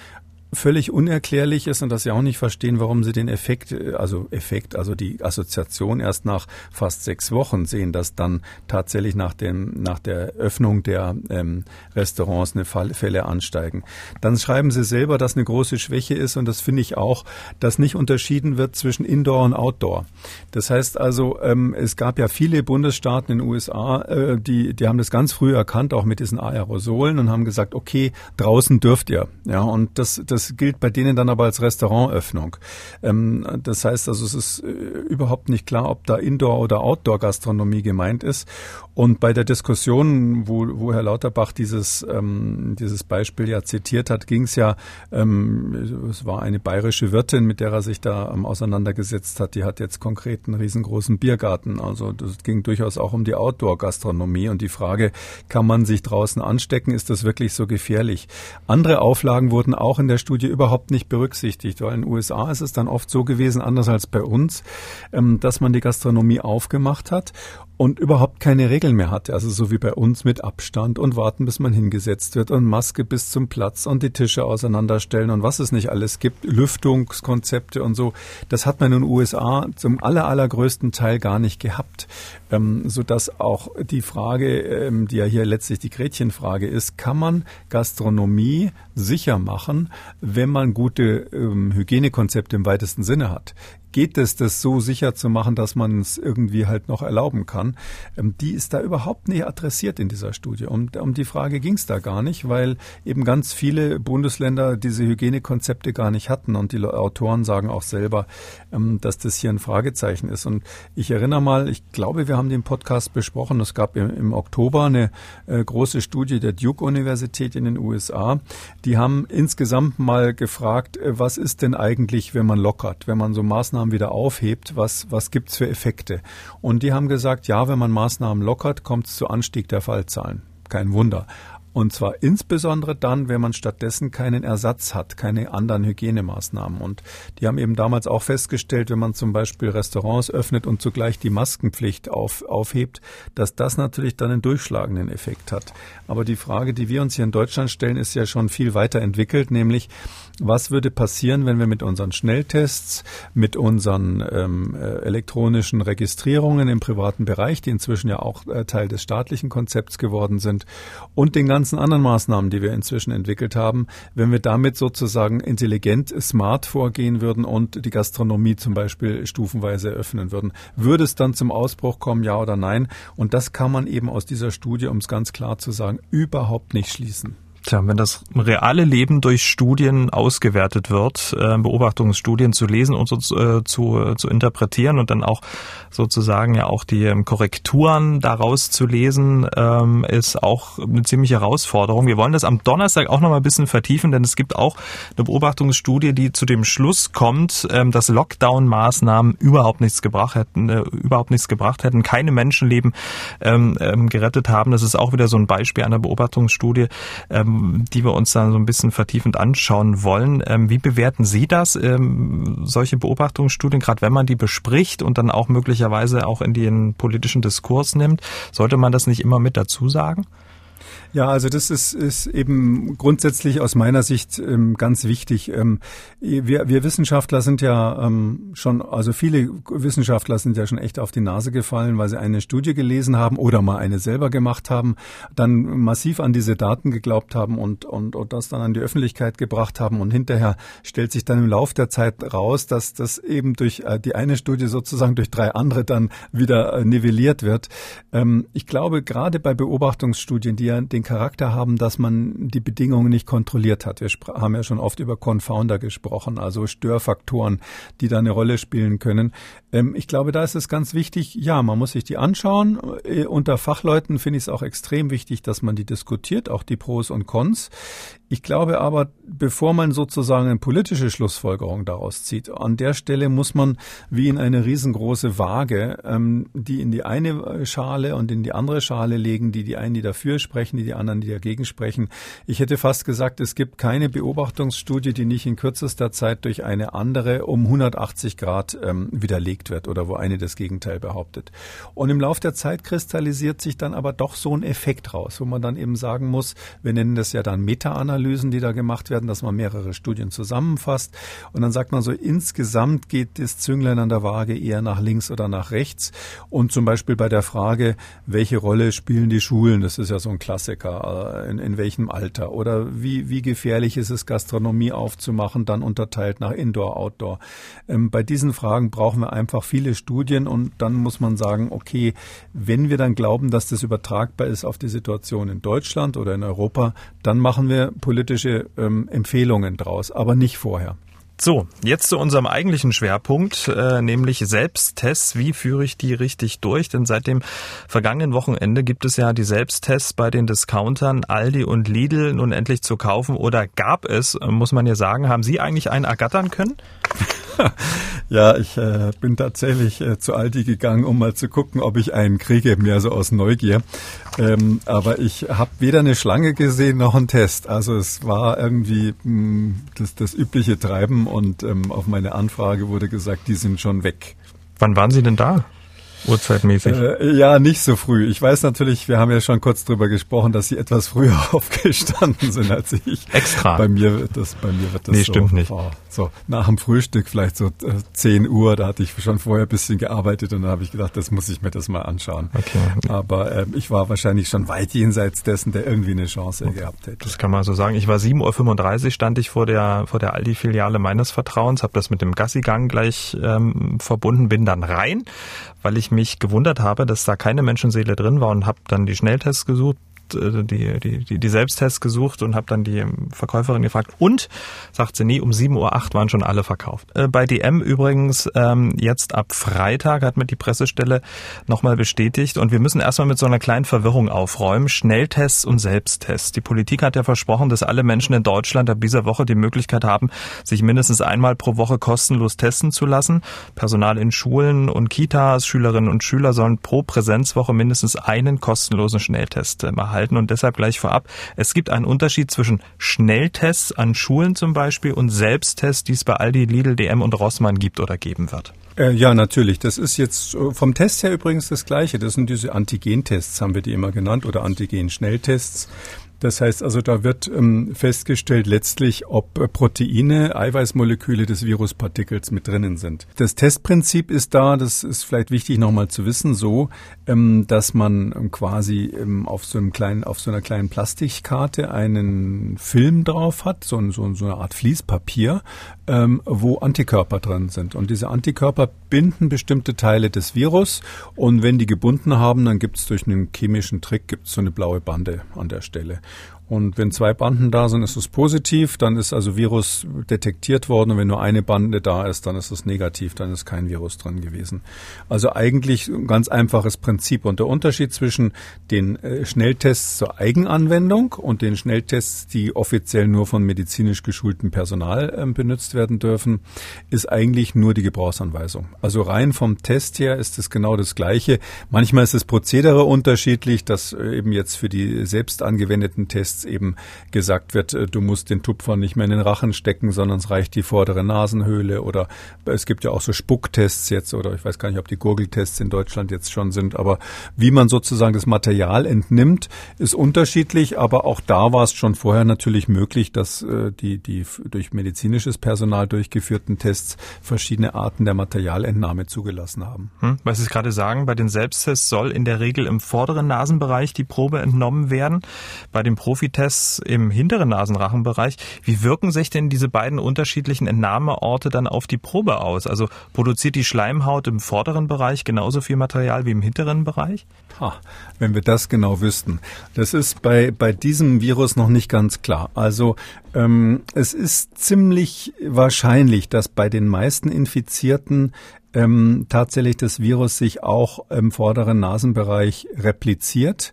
völlig unerklärlich ist und dass sie auch nicht verstehen, warum sie den Effekt, also Effekt, also die Assoziation erst nach fast sechs Wochen sehen, dass dann tatsächlich nach dem, nach der Öffnung der ähm, Restaurants eine Fall, Fälle ansteigen. Dann schreiben sie selber, dass eine große Schwäche ist und das finde ich auch, dass nicht unterschieden wird zwischen Indoor und Outdoor. Das heißt also, ähm, es gab ja viele Bundesstaaten in den USA, äh, die, die haben das ganz früh erkannt, auch mit diesen Aerosolen und haben gesagt, okay, draußen dürft ihr. Ja, und das, das das gilt bei denen dann aber als Restaurantöffnung. Ähm, das heißt also, es ist äh, überhaupt nicht klar, ob da Indoor- oder Outdoor-Gastronomie gemeint ist. Und bei der Diskussion, wo, wo Herr Lauterbach dieses, ähm, dieses Beispiel ja zitiert hat, ging es ja, ähm, es war eine bayerische Wirtin, mit der er sich da ähm, auseinandergesetzt hat, die hat jetzt konkret einen riesengroßen Biergarten. Also das ging durchaus auch um die Outdoor-Gastronomie und die Frage, kann man sich draußen anstecken, ist das wirklich so gefährlich? Andere Auflagen wurden auch in der Studie überhaupt nicht berücksichtigt, weil in den USA ist es dann oft so gewesen, anders als bei uns, ähm, dass man die Gastronomie aufgemacht hat und überhaupt keine Regeln mehr hatte. Also so wie bei uns mit Abstand und warten, bis man hingesetzt wird und Maske bis zum Platz und die Tische auseinanderstellen und was es nicht alles gibt, Lüftungskonzepte und so. Das hat man in den USA zum aller, allergrößten Teil gar nicht gehabt. Ähm, sodass auch die Frage, ähm, die ja hier letztlich die Gretchenfrage ist, kann man Gastronomie sicher machen, wenn man gute ähm, Hygienekonzepte im weitesten Sinne hat? Geht es, das so sicher zu machen, dass man es irgendwie halt noch erlauben kann, ähm, die ist da überhaupt nicht adressiert in dieser Studie. Um, um die Frage ging es da gar nicht, weil eben ganz viele Bundesländer diese Hygienekonzepte gar nicht hatten und die Autoren sagen auch selber, ähm, dass das hier ein Fragezeichen ist. Und ich erinnere mal, ich glaube, wir haben den Podcast besprochen, es gab im, im Oktober eine äh, große Studie der Duke-Universität in den USA. Die haben insgesamt mal gefragt, äh, was ist denn eigentlich, wenn man lockert, wenn man so Maßnahmen Maßnahmen wieder aufhebt, was, was gibt's für Effekte? Und die haben gesagt, ja, wenn man Maßnahmen lockert, kommt es zu Anstieg der Fallzahlen. Kein Wunder. Und zwar insbesondere dann, wenn man stattdessen keinen Ersatz hat, keine anderen Hygienemaßnahmen. Und die haben eben damals auch festgestellt, wenn man zum Beispiel Restaurants öffnet und zugleich die Maskenpflicht auf, aufhebt, dass das natürlich dann einen durchschlagenden Effekt hat. Aber die Frage, die wir uns hier in Deutschland stellen, ist ja schon viel weiter entwickelt, nämlich was würde passieren, wenn wir mit unseren Schnelltests, mit unseren ähm, äh, elektronischen Registrierungen im privaten Bereich, die inzwischen ja auch äh, Teil des staatlichen Konzepts geworden sind, und den ganzen anderen Maßnahmen, die wir inzwischen entwickelt haben, wenn wir damit sozusagen intelligent, smart vorgehen würden und die Gastronomie zum Beispiel stufenweise eröffnen würden. Würde es dann zum Ausbruch kommen, ja oder nein? Und das kann man eben aus dieser Studie, um es ganz klar zu sagen, überhaupt nicht schließen. Tja, wenn das reale Leben durch Studien ausgewertet wird, äh, Beobachtungsstudien zu lesen und so, äh, zu, zu interpretieren und dann auch sozusagen ja auch die ähm, Korrekturen daraus zu lesen, ähm, ist auch eine ziemliche Herausforderung. Wir wollen das am Donnerstag auch noch mal ein bisschen vertiefen, denn es gibt auch eine Beobachtungsstudie, die zu dem Schluss kommt, ähm, dass Lockdown-Maßnahmen überhaupt nichts gebracht hätten, äh, überhaupt nichts gebracht hätten, keine Menschenleben ähm, ähm, gerettet haben. Das ist auch wieder so ein Beispiel einer Beobachtungsstudie. Ähm, die wir uns dann so ein bisschen vertiefend anschauen wollen. Ähm, wie bewerten Sie das, ähm, solche Beobachtungsstudien, gerade wenn man die bespricht und dann auch möglicherweise auch in den politischen Diskurs nimmt? Sollte man das nicht immer mit dazu sagen? Ja, also das ist, ist eben grundsätzlich aus meiner Sicht ähm, ganz wichtig. Ähm, wir, wir Wissenschaftler sind ja ähm, schon, also viele Wissenschaftler sind ja schon echt auf die Nase gefallen, weil sie eine Studie gelesen haben oder mal eine selber gemacht haben, dann massiv an diese Daten geglaubt haben und, und, und das dann an die Öffentlichkeit gebracht haben und hinterher stellt sich dann im Lauf der Zeit raus, dass das eben durch äh, die eine Studie sozusagen durch drei andere dann wieder äh, nivelliert wird. Ähm, ich glaube, gerade bei Beobachtungsstudien, die ja den Charakter haben, dass man die Bedingungen nicht kontrolliert hat. Wir haben ja schon oft über Confounder gesprochen, also Störfaktoren, die da eine Rolle spielen können. Ähm, ich glaube, da ist es ganz wichtig, ja, man muss sich die anschauen. Äh, unter Fachleuten finde ich es auch extrem wichtig, dass man die diskutiert, auch die Pros und Cons. Ich glaube aber, bevor man sozusagen eine politische Schlussfolgerung daraus zieht, an der Stelle muss man wie in eine riesengroße Waage, ähm, die in die eine Schale und in die andere Schale legen, die die einen, die dafür sprechen, die die anderen, die dagegen sprechen. Ich hätte fast gesagt, es gibt keine Beobachtungsstudie, die nicht in kürzester Zeit durch eine andere um 180 Grad ähm, widerlegt wird oder wo eine das Gegenteil behauptet. Und im Laufe der Zeit kristallisiert sich dann aber doch so ein Effekt raus, wo man dann eben sagen muss, wir nennen das ja dann Meta-Analyse, Meta-Analysen, die da gemacht werden, dass man mehrere Studien zusammenfasst. Und dann sagt man so, insgesamt geht das Zünglein an der Waage eher nach links oder nach rechts. Und zum Beispiel bei der Frage, welche Rolle spielen die Schulen? Das ist ja so ein Klassiker. Äh, in, in welchem Alter? Oder wie, wie gefährlich ist es, Gastronomie aufzumachen, dann unterteilt nach Indoor, Outdoor? Ähm, bei diesen Fragen brauchen wir einfach viele Studien und dann muss man sagen, okay, wenn wir dann glauben, dass das übertragbar ist auf die Situation in Deutschland oder in Europa, dann machen wir politische ähm, Empfehlungen draus, aber nicht vorher. So, jetzt zu unserem eigentlichen Schwerpunkt, äh, nämlich Selbsttests. Wie führe ich die richtig durch? Denn seit dem vergangenen Wochenende gibt es ja die Selbsttests bei den Discountern Aldi und Lidl nun endlich zu kaufen oder gab es, muss man ja sagen. Haben Sie eigentlich einen ergattern können? ja, ich äh, bin tatsächlich äh, zu Aldi gegangen, um mal zu gucken, ob ich einen kriege, mehr so aus Neugier. Ähm, aber ich habe weder eine Schlange gesehen noch einen Test. Also es war irgendwie mh, hm, das, das übliche Treiben und ähm, auf meine Anfrage wurde gesagt, die sind schon weg. Wann waren Sie denn da? Uhrzeitmäßig? Äh, ja, nicht so früh. Ich weiß natürlich, wir haben ja schon kurz drüber gesprochen, dass Sie etwas früher aufgestanden sind als ich. Extra. Bei mir wird das, bei mir wird das nee, so, stimmt nicht. Oh, so nach dem Frühstück vielleicht so äh, 10 Uhr, da hatte ich schon vorher ein bisschen gearbeitet und dann habe ich gedacht, das muss ich mir das mal anschauen. Okay. Aber äh, ich war wahrscheinlich schon weit jenseits dessen, der irgendwie eine Chance okay. gehabt hätte. Das kann man so sagen. Ich war 7.35 Uhr, stand ich vor der, vor der Aldi-Filiale meines Vertrauens, habe das mit dem Gassigang gleich ähm, verbunden, bin dann rein, weil ich mich gewundert habe, dass da keine Menschenseele drin war und habe dann die Schnelltests gesucht, äh, die, die, die, die Selbsttests gesucht und habe dann die Verkäuferin gefragt. Und, sagt sie, nee, um 7.08 Uhr waren schon alle verkauft. Äh, bei DM übrigens ähm, jetzt ab Freitag hat mir die Pressestelle nochmal bestätigt. Und wir müssen erstmal mit so einer kleinen Verwirrung aufräumen. Schnelltests und Selbsttests. Die Politik hat ja versprochen, dass alle Menschen in Deutschland ab dieser Woche die Möglichkeit haben, sich mindestens einmal pro Woche kostenlos testen zu lassen. Personal in Schulen und Kitas, Schülerinnen und Schüler sollen pro Präsenzwoche mindestens einen kostenlosen Schnelltest erhalten halten und deshalb gleich vorab. Es gibt einen Unterschied zwischen Schnelltests an Schulen zum Beispiel und Selbsttests, die es bei Aldi, Lidl, DM und Rossmann gibt oder geben wird. Äh, ja, natürlich. Das ist jetzt äh, vom Test her übrigens das Gleiche. Das sind diese Antigentests, haben wir die immer genannt, oder Antigen-Schnelltests. Das heißt also, da wird ähm, festgestellt letztlich, ob äh, Proteine, Eiweißmoleküle des Viruspartikels mit drinnen sind. Das Testprinzip ist da, das ist vielleicht wichtig nochmal zu wissen, so, ähm, dass man ähm, quasi ähm, auf so einem kleinen, auf so einer kleinen Plastikkarte einen Film drauf hat, so, so, so eine Art Fließpapier, ähm, wo Antikörper drin sind. Und diese Antikörper binden bestimmte Teile des Virus und wenn die gebunden haben, dann gibt es durch einen chemischen Trick gibt's so eine blaue Bande an der Stelle. Und wenn zwei Banden da sind, ist es positiv, dann ist also Virus detektiert worden. Und wenn nur eine Bande da ist, dann ist es negativ, dann ist kein Virus drin gewesen. Also eigentlich ein ganz einfaches Prinzip. Und der Unterschied zwischen den äh, Schnelltests zur Eigenanwendung und den Schnelltests, die offiziell nur von medizinisch geschultem Personal äh, benutzt werden dürfen, ist eigentlich nur die Gebrauchsanweisung. Also rein vom Test her ist es genau das Gleiche. Manchmal ist das Prozedere unterschiedlich, dass äh, eben jetzt für die selbst angewendeten Tests Tests eben gesagt wird, äh, du musst den Tupfer nicht mehr in den Rachen stecken, sondern es reicht die vordere Nasenhöhle oder es gibt ja auch so Spucktests jetzt oder ich weiß gar nicht, ob die Gurgeltests in Deutschland jetzt schon sind, aber wie man sozusagen das Material entnimmt, ist unterschiedlich, aber auch da war es schon vorher natürlich möglich, dass äh, die, die durch medizinisches Personal durchgeführten Tests verschiedene Arten der Materialentnahme zugelassen haben. Hm, was Sie gerade sagen, bei den Selbsttests soll in der Regel im vorderen Nasenbereich die Probe entnommen werden. Bei den Profi Profitests im hinteren Nasenrachenbereich. Wie wirken sich denn diese beiden unterschiedlichen Entnahmeorte dann auf die Probe aus? Also produziert die Schleimhaut im vorderen Bereich genauso viel Material wie im hinteren Bereich? Ha, wenn wir das genau wüssten. Das ist bei, bei diesem Virus noch nicht ganz klar. Also ähm, es ist ziemlich wahrscheinlich, dass bei den meisten Infizierten ähm, tatsächlich das Virus sich auch im vorderen Nasenbereich repliziert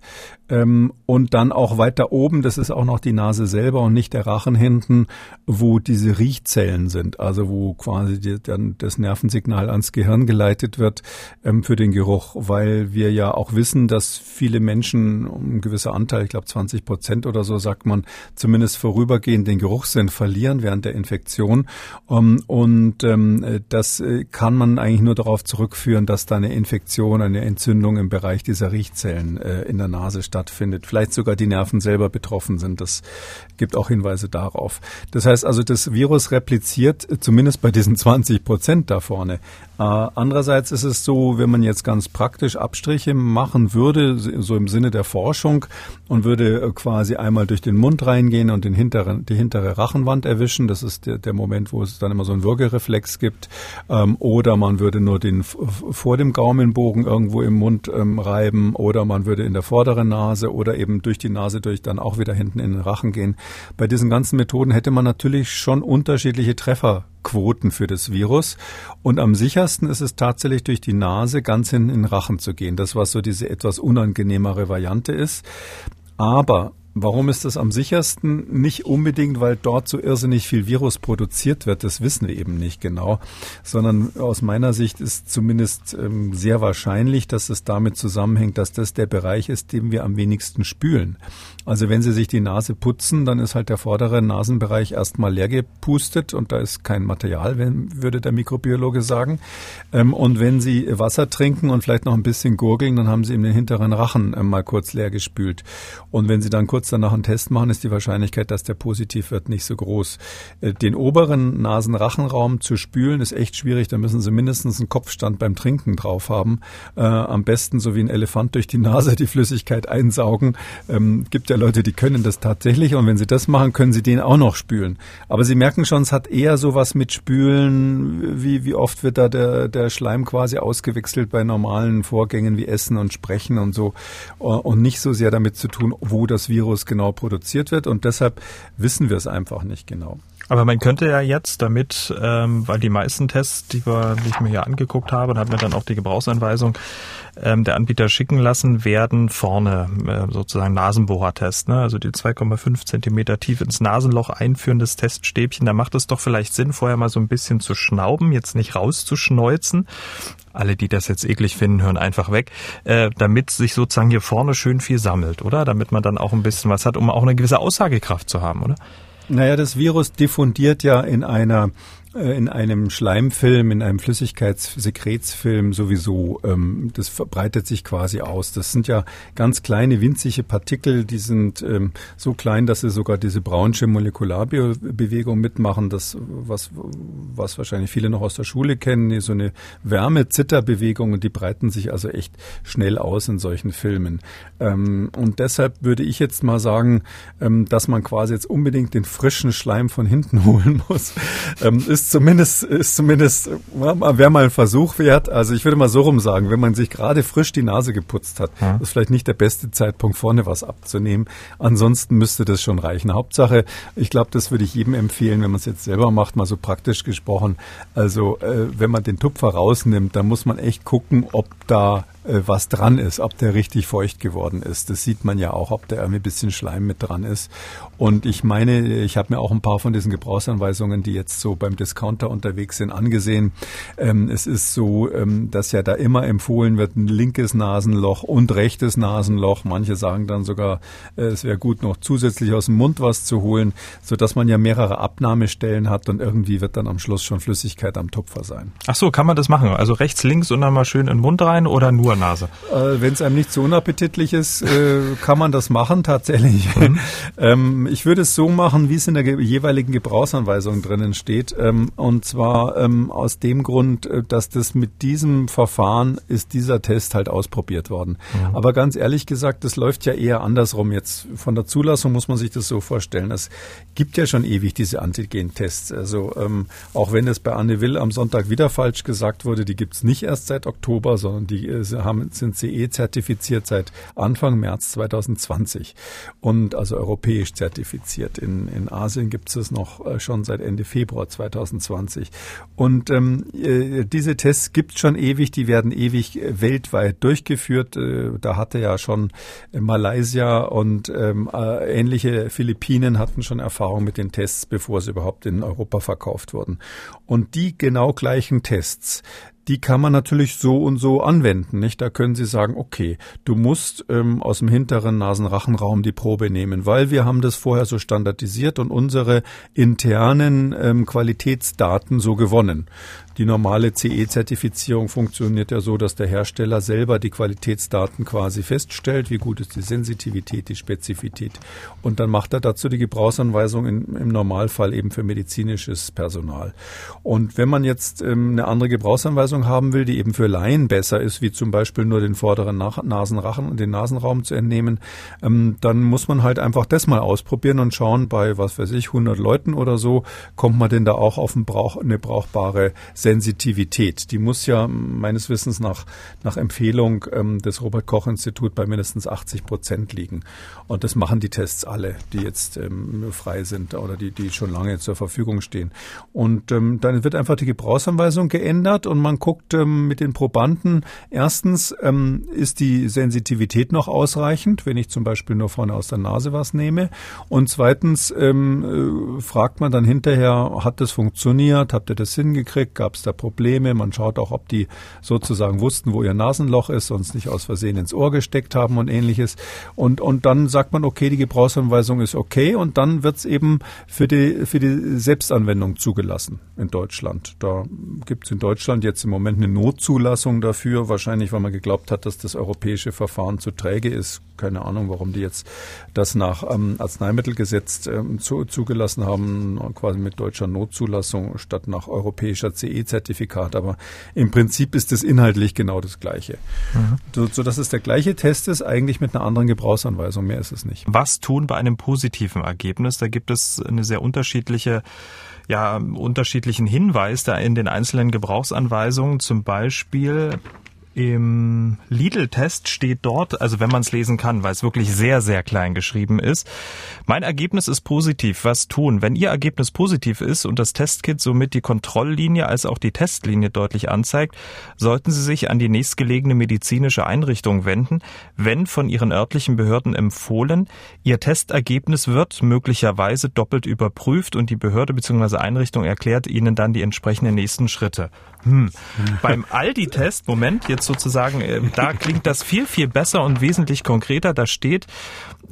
ähm, und dann auch weiter oben, das ist auch noch die Nase selber und nicht der Rachen hinten, wo diese Riechzellen sind, also wo quasi die, dann das Nervensignal ans Gehirn geleitet wird ähm, für den Geruch, weil wir ja auch wissen, dass viele Menschen, ein gewisser Anteil, ich glaube 20 Prozent oder so, sagt man, zumindest vorübergehend den Geruchssinn verlieren während der Infektion. Um, und ähm, das äh, kann man eigentlich nur darauf zurückführen, dass da eine Infektion, eine Entzündung im Bereich dieser Riechzellen äh, in der Nase stattfindet stattfindet. Vielleicht sogar die Nerven selber betroffen sind. Das gibt auch Hinweise darauf. Das heißt also, das Virus repliziert zumindest bei diesen 20 Prozent da vorne äh, andererseits ist es so, wenn man jetzt ganz praktisch Abstriche machen würde, so im Sinne der Forschung, und würde äh, quasi einmal durch den Mund reingehen und den hinteren, die hintere Rachenwand erwischen, das ist der, der Moment, wo es dann immer so einen Würgereflex gibt, ähm, oder man würde nur den vor dem Gaumenbogen irgendwo im Mund ähm, reiben, oder man würde in der vorderen Nase oder eben durch die Nase durch dann auch wieder hinten in den Rachen gehen. Bei diesen ganzen Methoden hätte man natürlich schon unterschiedliche Treffer Quoten für das Virus. Und am sichersten ist es tatsächlich durch die Nase ganz in den Rachen zu gehen. Das, was so diese etwas unangenehmere Variante ist. Aber Warum ist das am sichersten? Nicht unbedingt, weil dort so irrsinnig viel Virus produziert wird, das wissen wir eben nicht genau, sondern aus meiner Sicht ist zumindest ähm, sehr wahrscheinlich, dass es damit zusammenhängt, dass das der Bereich ist, den wir am wenigsten spülen. Also wenn Sie sich die Nase putzen, dann ist halt der vordere Nasenbereich erstmal leer gepustet und da ist kein Material, würde der Mikrobiologe sagen. Ähm, und wenn Sie Wasser trinken und vielleicht noch ein bisschen gurgeln, dann haben Sie eben den hinteren Rachen äh, mal kurz leer gespült. Und wenn Sie dann kurz kurz danach einen Test machen, ist die Wahrscheinlichkeit, dass der positiv wird, nicht so groß. Äh, den oberen Nasenrachenraum zu spülen ist echt schwierig. Da müssen Sie mindestens einen Kopfstand beim Trinken drauf haben. Äh, am besten so wie ein Elefant durch die Nase die Flüssigkeit einsaugen. Ähm, gibt ja Leute, die können das tatsächlich und wenn Sie das machen, können Sie den auch noch spülen. Aber Sie merken schon, es hat eher sowas mit Spülen, wie, wie oft wird da der, der Schleim quasi ausgewechselt bei normalen Vorgängen wie Essen und Sprechen und so und nicht so sehr damit zu tun, wo das Virus es genau produziert wird und deshalb wissen wir es einfach nicht genau. Aber man könnte ja jetzt damit, ähm, weil die meisten Tests, die, wir, die ich mir hier angeguckt habe, und hat mir dann auch die Gebrauchsanweisung ähm, der Anbieter schicken lassen, werden vorne äh, sozusagen Nasenbohrertest, ne? also die 2,5 Zentimeter tief ins Nasenloch einführendes Teststäbchen. Da macht es doch vielleicht Sinn, vorher mal so ein bisschen zu schnauben, jetzt nicht rauszuschneuzen. Alle, die das jetzt eklig finden, hören einfach weg, äh, damit sich sozusagen hier vorne schön viel sammelt, oder? Damit man dann auch ein bisschen was hat, um auch eine gewisse Aussagekraft zu haben, oder? Naja, das Virus diffundiert ja in einer in einem Schleimfilm, in einem Flüssigkeitssekretsfilm sowieso. Ähm, das verbreitet sich quasi aus. Das sind ja ganz kleine, winzige Partikel, die sind ähm, so klein, dass sie sogar diese braunsche Molekularbewegung mitmachen. Das, was, was wahrscheinlich viele noch aus der Schule kennen, so eine Wärme-Zitterbewegung die breiten sich also echt schnell aus in solchen Filmen. Ähm, und deshalb würde ich jetzt mal sagen, ähm, dass man quasi jetzt unbedingt den frischen Schleim von hinten holen muss, ähm, ist ist zumindest, ist zumindest, wäre mal ein Versuch wert. Also ich würde mal so rum sagen, wenn man sich gerade frisch die Nase geputzt hat, ja. ist vielleicht nicht der beste Zeitpunkt, vorne was abzunehmen. Ansonsten müsste das schon reichen. Hauptsache, ich glaube, das würde ich jedem empfehlen, wenn man es jetzt selber macht, mal so praktisch gesprochen. Also äh, wenn man den Tupfer rausnimmt, dann muss man echt gucken, ob da äh, was dran ist, ob der richtig feucht geworden ist. Das sieht man ja auch, ob da ein bisschen Schleim mit dran ist. Und ich meine, ich habe mir auch ein paar von diesen Gebrauchsanweisungen, die jetzt so beim Discounter unterwegs sind, angesehen. Ähm, es ist so, ähm, dass ja da immer empfohlen wird, ein linkes Nasenloch und rechtes Nasenloch. Manche sagen dann sogar, äh, es wäre gut, noch zusätzlich aus dem Mund was zu holen, so dass man ja mehrere Abnahmestellen hat und irgendwie wird dann am Schluss schon Flüssigkeit am Tupfer sein. Ach so, kann man das machen? Also rechts, links und dann mal schön in den Mund rein oder nur Nase. Äh, Wenn es einem nicht so unappetitlich ist, äh, kann man das machen tatsächlich. Mhm. ähm, ich würde es so machen, wie es in der jeweiligen Gebrauchsanweisung drinnen steht. Ähm, und zwar ähm, aus dem Grund, äh, dass das mit diesem Verfahren ist dieser Test halt ausprobiert worden. Mhm. Aber ganz ehrlich gesagt, das läuft ja eher andersrum. Jetzt von der Zulassung muss man sich das so vorstellen. Es gibt ja schon ewig diese Antigen-Tests. Also ähm, auch wenn es bei Anne Will am Sonntag wieder falsch gesagt wurde, die gibt es nicht erst seit Oktober, sondern die äh, haben, sind CE zertifiziert seit Anfang März 2020 und also europäisch zertifiziert. In, in Asien gibt es noch äh, schon seit Ende Februar 2020. Und ähm, äh, diese Tests gibt es schon ewig, die werden ewig äh, weltweit durchgeführt. Da hatte ja schon Malaysia und ähm, äh, ähnliche Philippinen hatten schon Erfahrung mit den Tests, bevor sie überhaupt in Europa verkauft wurden. Und die genau gleichen Tests, die kann man natürlich so und so anwenden. Nicht? Da können Sie sagen, okay, du musst ähm, aus dem hinteren Nasenrachenraum die Probe nehmen, weil wir haben das vorher so standardisiert und unsere internen ähm, Qualitätsdaten so gewonnen. Die normale CE-Zertifizierung funktioniert ja so, dass der Hersteller selber die Qualitätsdaten quasi feststellt, wie gut ist die Sensitivität, die Spezifität. Und dann macht er dazu die Gebrauchsanweisung in, im Normalfall eben für medizinisches Personal. Und wenn man jetzt ähm, eine andere Gebrauchsanweisung haben will, die eben für Laien besser ist, wie zum Beispiel nur den vorderen Nach Nasenrachen und den Nasenraum zu entnehmen, ähm, dann muss man halt einfach das mal ausprobieren und schauen, bei was weiß ich, 100 Leuten oder so, kommt man denn da auch auf ein Brauch, eine brauchbare Sensitivität. Die muss ja meines Wissens nach, nach Empfehlung ähm, des Robert-Koch-Institut bei mindestens 80 Prozent liegen. Und das machen die Tests alle, die jetzt ähm, frei sind oder die, die schon lange zur Verfügung stehen. Und ähm, dann wird einfach die Gebrauchsanweisung geändert und man guckt ähm, mit den Probanden, erstens, ähm, ist die Sensitivität noch ausreichend, wenn ich zum Beispiel nur vorne aus der Nase was nehme? Und zweitens ähm, äh, fragt man dann hinterher, hat das funktioniert? Habt ihr das hingekriegt? Gab es da Probleme? Man schaut auch, ob die sozusagen wussten, wo ihr Nasenloch ist, sonst nicht aus Versehen ins Ohr gesteckt haben und ähnliches. Und, und dann sagt man, okay, die Gebrauchsanweisung ist okay und dann wird es eben für die, für die Selbstanwendung zugelassen in Deutschland. Da gibt es in Deutschland jetzt im Moment eine Notzulassung dafür, wahrscheinlich weil man geglaubt hat, dass das europäische Verfahren zu träge ist. Keine Ahnung, warum die jetzt das nach ähm, Arzneimittelgesetz ähm, zu, zugelassen haben, quasi mit deutscher Notzulassung statt nach europäischer CE-Zertifikat. Aber im Prinzip ist es inhaltlich genau das Gleiche. Mhm. So, so dass es der gleiche Test ist, eigentlich mit einer anderen Gebrauchsanweisung. Mehr ist es nicht. Was tun bei einem positiven Ergebnis? Da gibt es eine sehr unterschiedliche ja, unterschiedlichen Hinweis da in den einzelnen Gebrauchsanweisungen. Zum Beispiel im Lidl-Test steht dort, also wenn man es lesen kann, weil es wirklich sehr, sehr klein geschrieben ist, mein Ergebnis ist positiv. Was tun? Wenn Ihr Ergebnis positiv ist und das Testkit somit die Kontrolllinie als auch die Testlinie deutlich anzeigt, sollten Sie sich an die nächstgelegene medizinische Einrichtung wenden, wenn von Ihren örtlichen Behörden empfohlen. Ihr Testergebnis wird möglicherweise doppelt überprüft und die Behörde bzw. Einrichtung erklärt Ihnen dann die entsprechenden nächsten Schritte. Hm. Beim Aldi-Test, Moment, jetzt sozusagen, äh, da klingt das viel, viel besser und wesentlich konkreter. Da steht,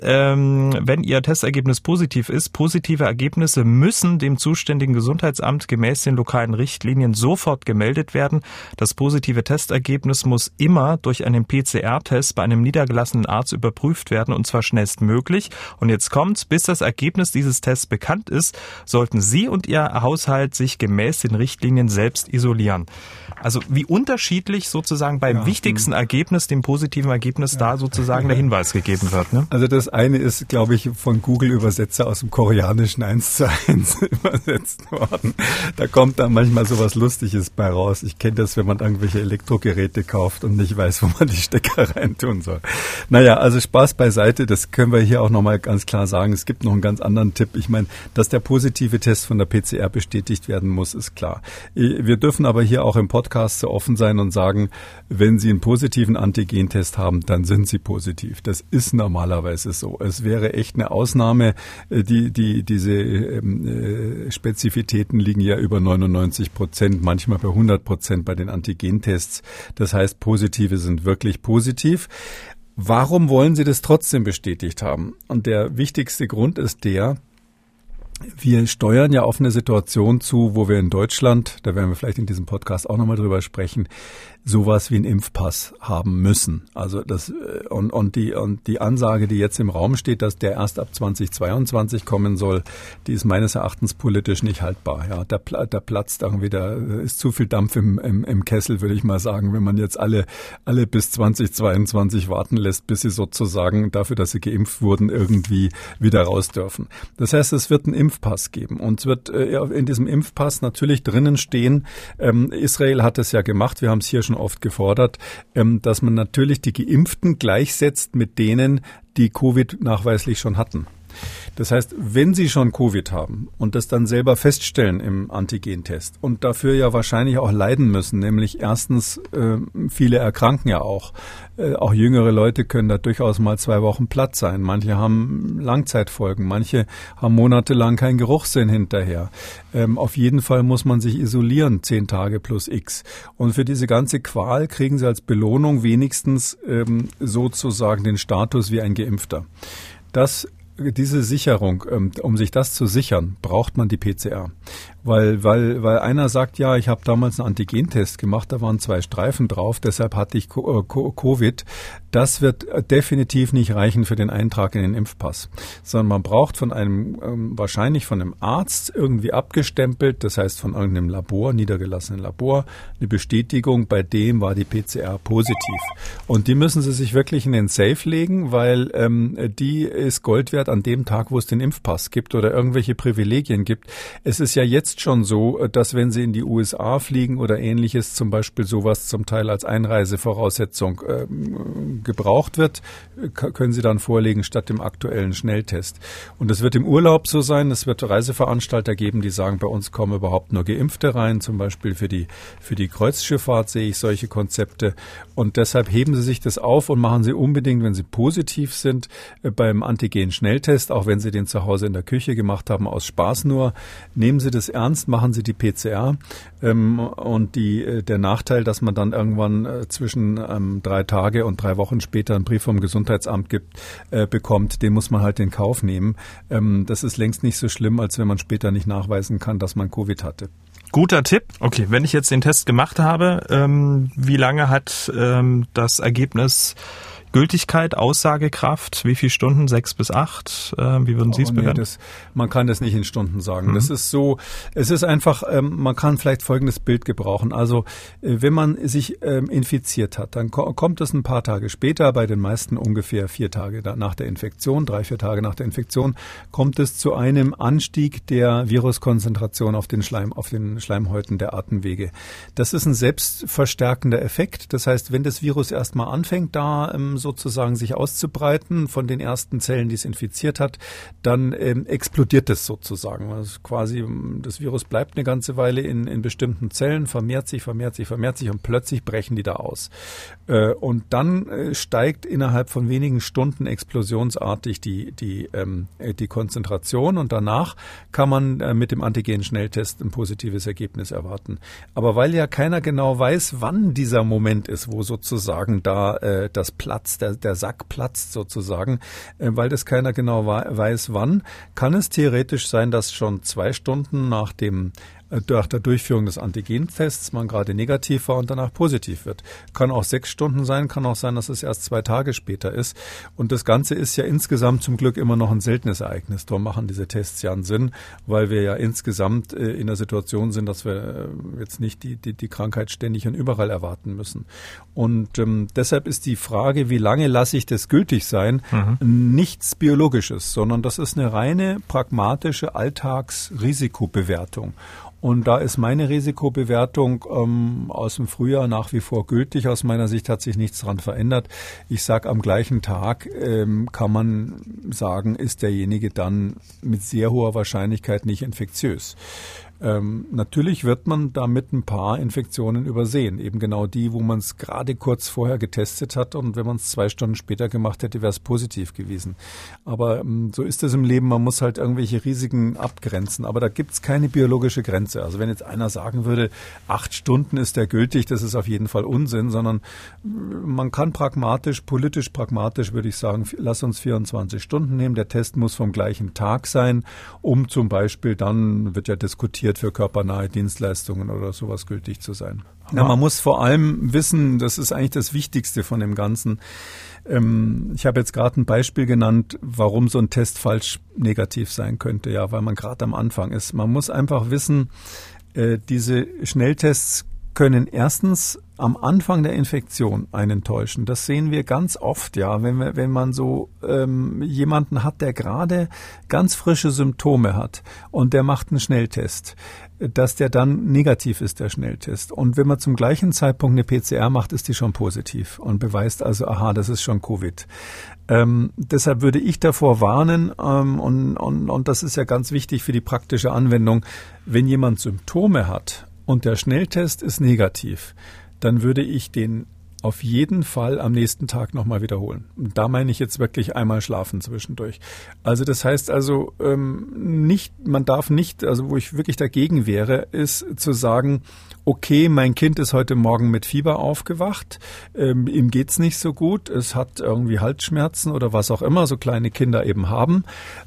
ähm, wenn Ihr Testergebnis positiv ist, positive Ergebnisse müssen dem zuständigen Gesundheitsamt gemäß den lokalen Richtlinien sofort gemeldet werden. Das positive Testergebnis muss immer durch einen PCR-Test bei einem niedergelassenen Arzt überprüft werden und zwar schnellstmöglich. Und jetzt kommt's, bis das Ergebnis dieses Tests bekannt ist, sollten Sie und Ihr Haushalt sich gemäß den Richtlinien selbst isolieren. Also wie unterschiedlich sozusagen beim ja, wichtigsten hm. Ergebnis, dem positiven Ergebnis, ja. da sozusagen der Hinweis gegeben wird. Ne? Also das eine ist, glaube ich, von Google Übersetzer aus dem Koreanischen eins zu eins übersetzt worden. Da kommt dann manchmal so was Lustiges bei raus. Ich kenne das, wenn man irgendwelche Elektrogeräte kauft und nicht weiß, wo man die Stecker reintun soll. Naja, also Spaß beiseite, das können wir hier auch nochmal ganz klar sagen. Es gibt noch einen ganz anderen Tipp. Ich meine, dass der positive Test von der PCR bestätigt werden muss, ist klar. Wir dürfen aber hier auch im Podcast so offen sein und sagen, wenn Sie einen positiven Antigentest haben, dann sind Sie positiv. Das ist normalerweise so. Es wäre echt eine Ausnahme. Äh, die, die, diese ähm, äh, Spezifitäten liegen ja über 99 Prozent, manchmal bei 100 Prozent bei den Antigentests. Das heißt, positive sind wirklich positiv. Warum wollen Sie das trotzdem bestätigt haben? Und der wichtigste Grund ist der, wir steuern ja auf eine Situation zu, wo wir in Deutschland, da werden wir vielleicht in diesem Podcast auch nochmal drüber sprechen, sowas wie einen Impfpass haben müssen. Also das äh, und, und die und die Ansage, die jetzt im Raum steht, dass der erst ab 2022 kommen soll, die ist meines Erachtens politisch nicht haltbar. Ja, da, da platzt irgendwie, da ist zu viel Dampf im, im, im Kessel, würde ich mal sagen, wenn man jetzt alle alle bis 2022 warten lässt, bis sie sozusagen dafür, dass sie geimpft wurden, irgendwie wieder raus dürfen. Das heißt, es wird einen Impfpass geben und es wird äh, in diesem Impfpass natürlich drinnen stehen. Ähm, Israel hat es ja gemacht. Wir haben es hier schon schon oft gefordert, ähm, dass man natürlich die Geimpften gleichsetzt mit denen, die Covid nachweislich schon hatten. Das heißt, wenn Sie schon Covid haben und das dann selber feststellen im Antigentest und dafür ja wahrscheinlich auch leiden müssen, nämlich erstens, äh, viele erkranken ja auch. Äh, auch jüngere Leute können da durchaus mal zwei Wochen platt sein. Manche haben Langzeitfolgen, manche haben monatelang keinen Geruchssinn hinterher. Ähm, auf jeden Fall muss man sich isolieren, zehn Tage plus X. Und für diese ganze Qual kriegen Sie als Belohnung wenigstens ähm, sozusagen den Status wie ein Geimpfter. Das diese Sicherung, ähm, um sich das zu sichern, braucht man die PCR. Weil, weil, weil einer sagt, ja, ich habe damals einen Antigentest gemacht, da waren zwei Streifen drauf, deshalb hatte ich äh, Covid. Das wird äh, definitiv nicht reichen für den Eintrag in den Impfpass, sondern man braucht von einem, ähm, wahrscheinlich von einem Arzt irgendwie abgestempelt, das heißt von irgendeinem Labor, niedergelassenen Labor, eine Bestätigung, bei dem war die PCR positiv. Und die müssen Sie sich wirklich in den Safe legen, weil ähm, die ist Gold wert an dem Tag, wo es den Impfpass gibt oder irgendwelche Privilegien gibt. Es ist ja jetzt jetzt schon so, äh, dass wenn Sie in die USA fliegen oder ähnliches, zum Beispiel sowas zum Teil als Einreisevoraussetzung äh, gebraucht wird, können Sie dann vorlegen statt dem aktuellen Schnelltest. Und es wird im Urlaub so sein, es wird Reiseveranstalter geben, die sagen, bei uns kommen überhaupt nur Geimpfte rein, zum Beispiel für die, für die Kreuzschifffahrt sehe ich solche Konzepte. Und deshalb heben Sie sich das auf und machen Sie unbedingt, wenn Sie positiv sind, äh, beim Antigen-Schnelltest, auch wenn Sie den zu Hause in der Küche gemacht haben, aus Spaß nur, nehmen Sie das ernst, machen Sie die PCR. Ähm, und die, äh, der Nachteil, dass man dann irgendwann äh, zwischen ähm, drei Tage und drei Wochen später einen Brief vom Gesundheitsamt gibt, äh, bekommt, den muss man halt in Kauf nehmen. Ähm, das ist längst nicht so schlimm, als wenn man später nicht nachweisen kann, dass man Covid hatte. Guter Tipp. Okay, wenn ich jetzt den Test gemacht habe, ähm, wie lange hat ähm, das Ergebnis Gültigkeit, Aussagekraft, wie viele Stunden? Sechs bis acht? Äh, wie würden Sie es oh, bewerten? das, man kann das nicht in Stunden sagen. Mhm. Das ist so, es ist einfach, ähm, man kann vielleicht folgendes Bild gebrauchen. Also äh, wenn man sich ähm, infiziert hat, dann ko kommt es ein paar Tage später, bei den meisten ungefähr vier Tage nach der Infektion, drei, vier Tage nach der Infektion, kommt es zu einem Anstieg der Viruskonzentration auf den Schleim, auf den Schleimhäuten der Atemwege. Das ist ein selbstverstärkender Effekt. Das heißt, wenn das Virus erstmal anfängt, da ähm, sozusagen sich auszubreiten von den ersten Zellen, die es infiziert hat, dann ähm, explodiert es sozusagen. Also quasi das Virus bleibt eine ganze Weile in, in bestimmten Zellen, vermehrt sich, vermehrt sich, vermehrt sich und plötzlich brechen die da aus. Äh, und dann äh, steigt innerhalb von wenigen Stunden explosionsartig die, die, ähm, äh, die Konzentration und danach kann man äh, mit dem Antigen-Schnelltest ein positives Ergebnis erwarten. Aber weil ja keiner genau weiß, wann dieser Moment ist, wo sozusagen da äh, das Platz platzt, der, der Sack platzt sozusagen, äh, weil das keiner genau weiß wann, kann es theoretisch sein, dass schon zwei Stunden nach dem nach der Durchführung des Antigentests man gerade negativ war und danach positiv wird. Kann auch sechs Stunden sein, kann auch sein, dass es erst zwei Tage später ist. Und das Ganze ist ja insgesamt zum Glück immer noch ein seltenes Ereignis. Darum machen diese Tests ja einen Sinn, weil wir ja insgesamt äh, in der Situation sind, dass wir äh, jetzt nicht die, die, die Krankheit ständig und überall erwarten müssen. Und ähm, deshalb ist die Frage, wie lange lasse ich das gültig sein, mhm. nichts Biologisches, sondern das ist eine reine pragmatische Alltagsrisikobewertung. Und da ist meine Risikobewertung ähm, aus dem Frühjahr nach wie vor gültig. Aus meiner Sicht hat sich nichts daran verändert. Ich sage, am gleichen Tag ähm, kann man sagen, ist derjenige dann mit sehr hoher Wahrscheinlichkeit nicht infektiös. Ähm, natürlich wird man damit ein paar Infektionen übersehen. Eben genau die, wo man es gerade kurz vorher getestet hat und wenn man es zwei Stunden später gemacht hätte, wäre es positiv gewesen. Aber ähm, so ist es im Leben. Man muss halt irgendwelche Risiken abgrenzen. Aber da gibt es keine biologische Grenze. Also wenn jetzt einer sagen würde, acht Stunden ist der gültig, das ist auf jeden Fall Unsinn, sondern äh, man kann pragmatisch, politisch pragmatisch, würde ich sagen, lass uns 24 Stunden nehmen. Der Test muss vom gleichen Tag sein, um zum Beispiel dann wird ja diskutiert, für körpernahe Dienstleistungen oder sowas gültig zu sein. Ja, man muss vor allem wissen, das ist eigentlich das Wichtigste von dem Ganzen. Ähm, ich habe jetzt gerade ein Beispiel genannt, warum so ein Test falsch negativ sein könnte. Ja, weil man gerade am Anfang ist. Man muss einfach wissen, äh, diese Schnelltests können erstens am Anfang der Infektion einen täuschen. Das sehen wir ganz oft, ja, wenn, wir, wenn man so ähm, jemanden hat, der gerade ganz frische Symptome hat und der macht einen Schnelltest, dass der dann negativ ist, der Schnelltest. Und wenn man zum gleichen Zeitpunkt eine PCR macht, ist die schon positiv und beweist also, aha, das ist schon Covid. Ähm, deshalb würde ich davor warnen, ähm, und, und, und das ist ja ganz wichtig für die praktische Anwendung, wenn jemand Symptome hat und der Schnelltest ist negativ, dann würde ich den auf jeden Fall am nächsten Tag nochmal wiederholen. Und da meine ich jetzt wirklich einmal schlafen zwischendurch. Also das heißt also ähm, nicht, man darf nicht, also wo ich wirklich dagegen wäre, ist zu sagen, okay, mein Kind ist heute Morgen mit Fieber aufgewacht, ähm, ihm geht's nicht so gut, es hat irgendwie Halsschmerzen oder was auch immer, so kleine Kinder eben haben.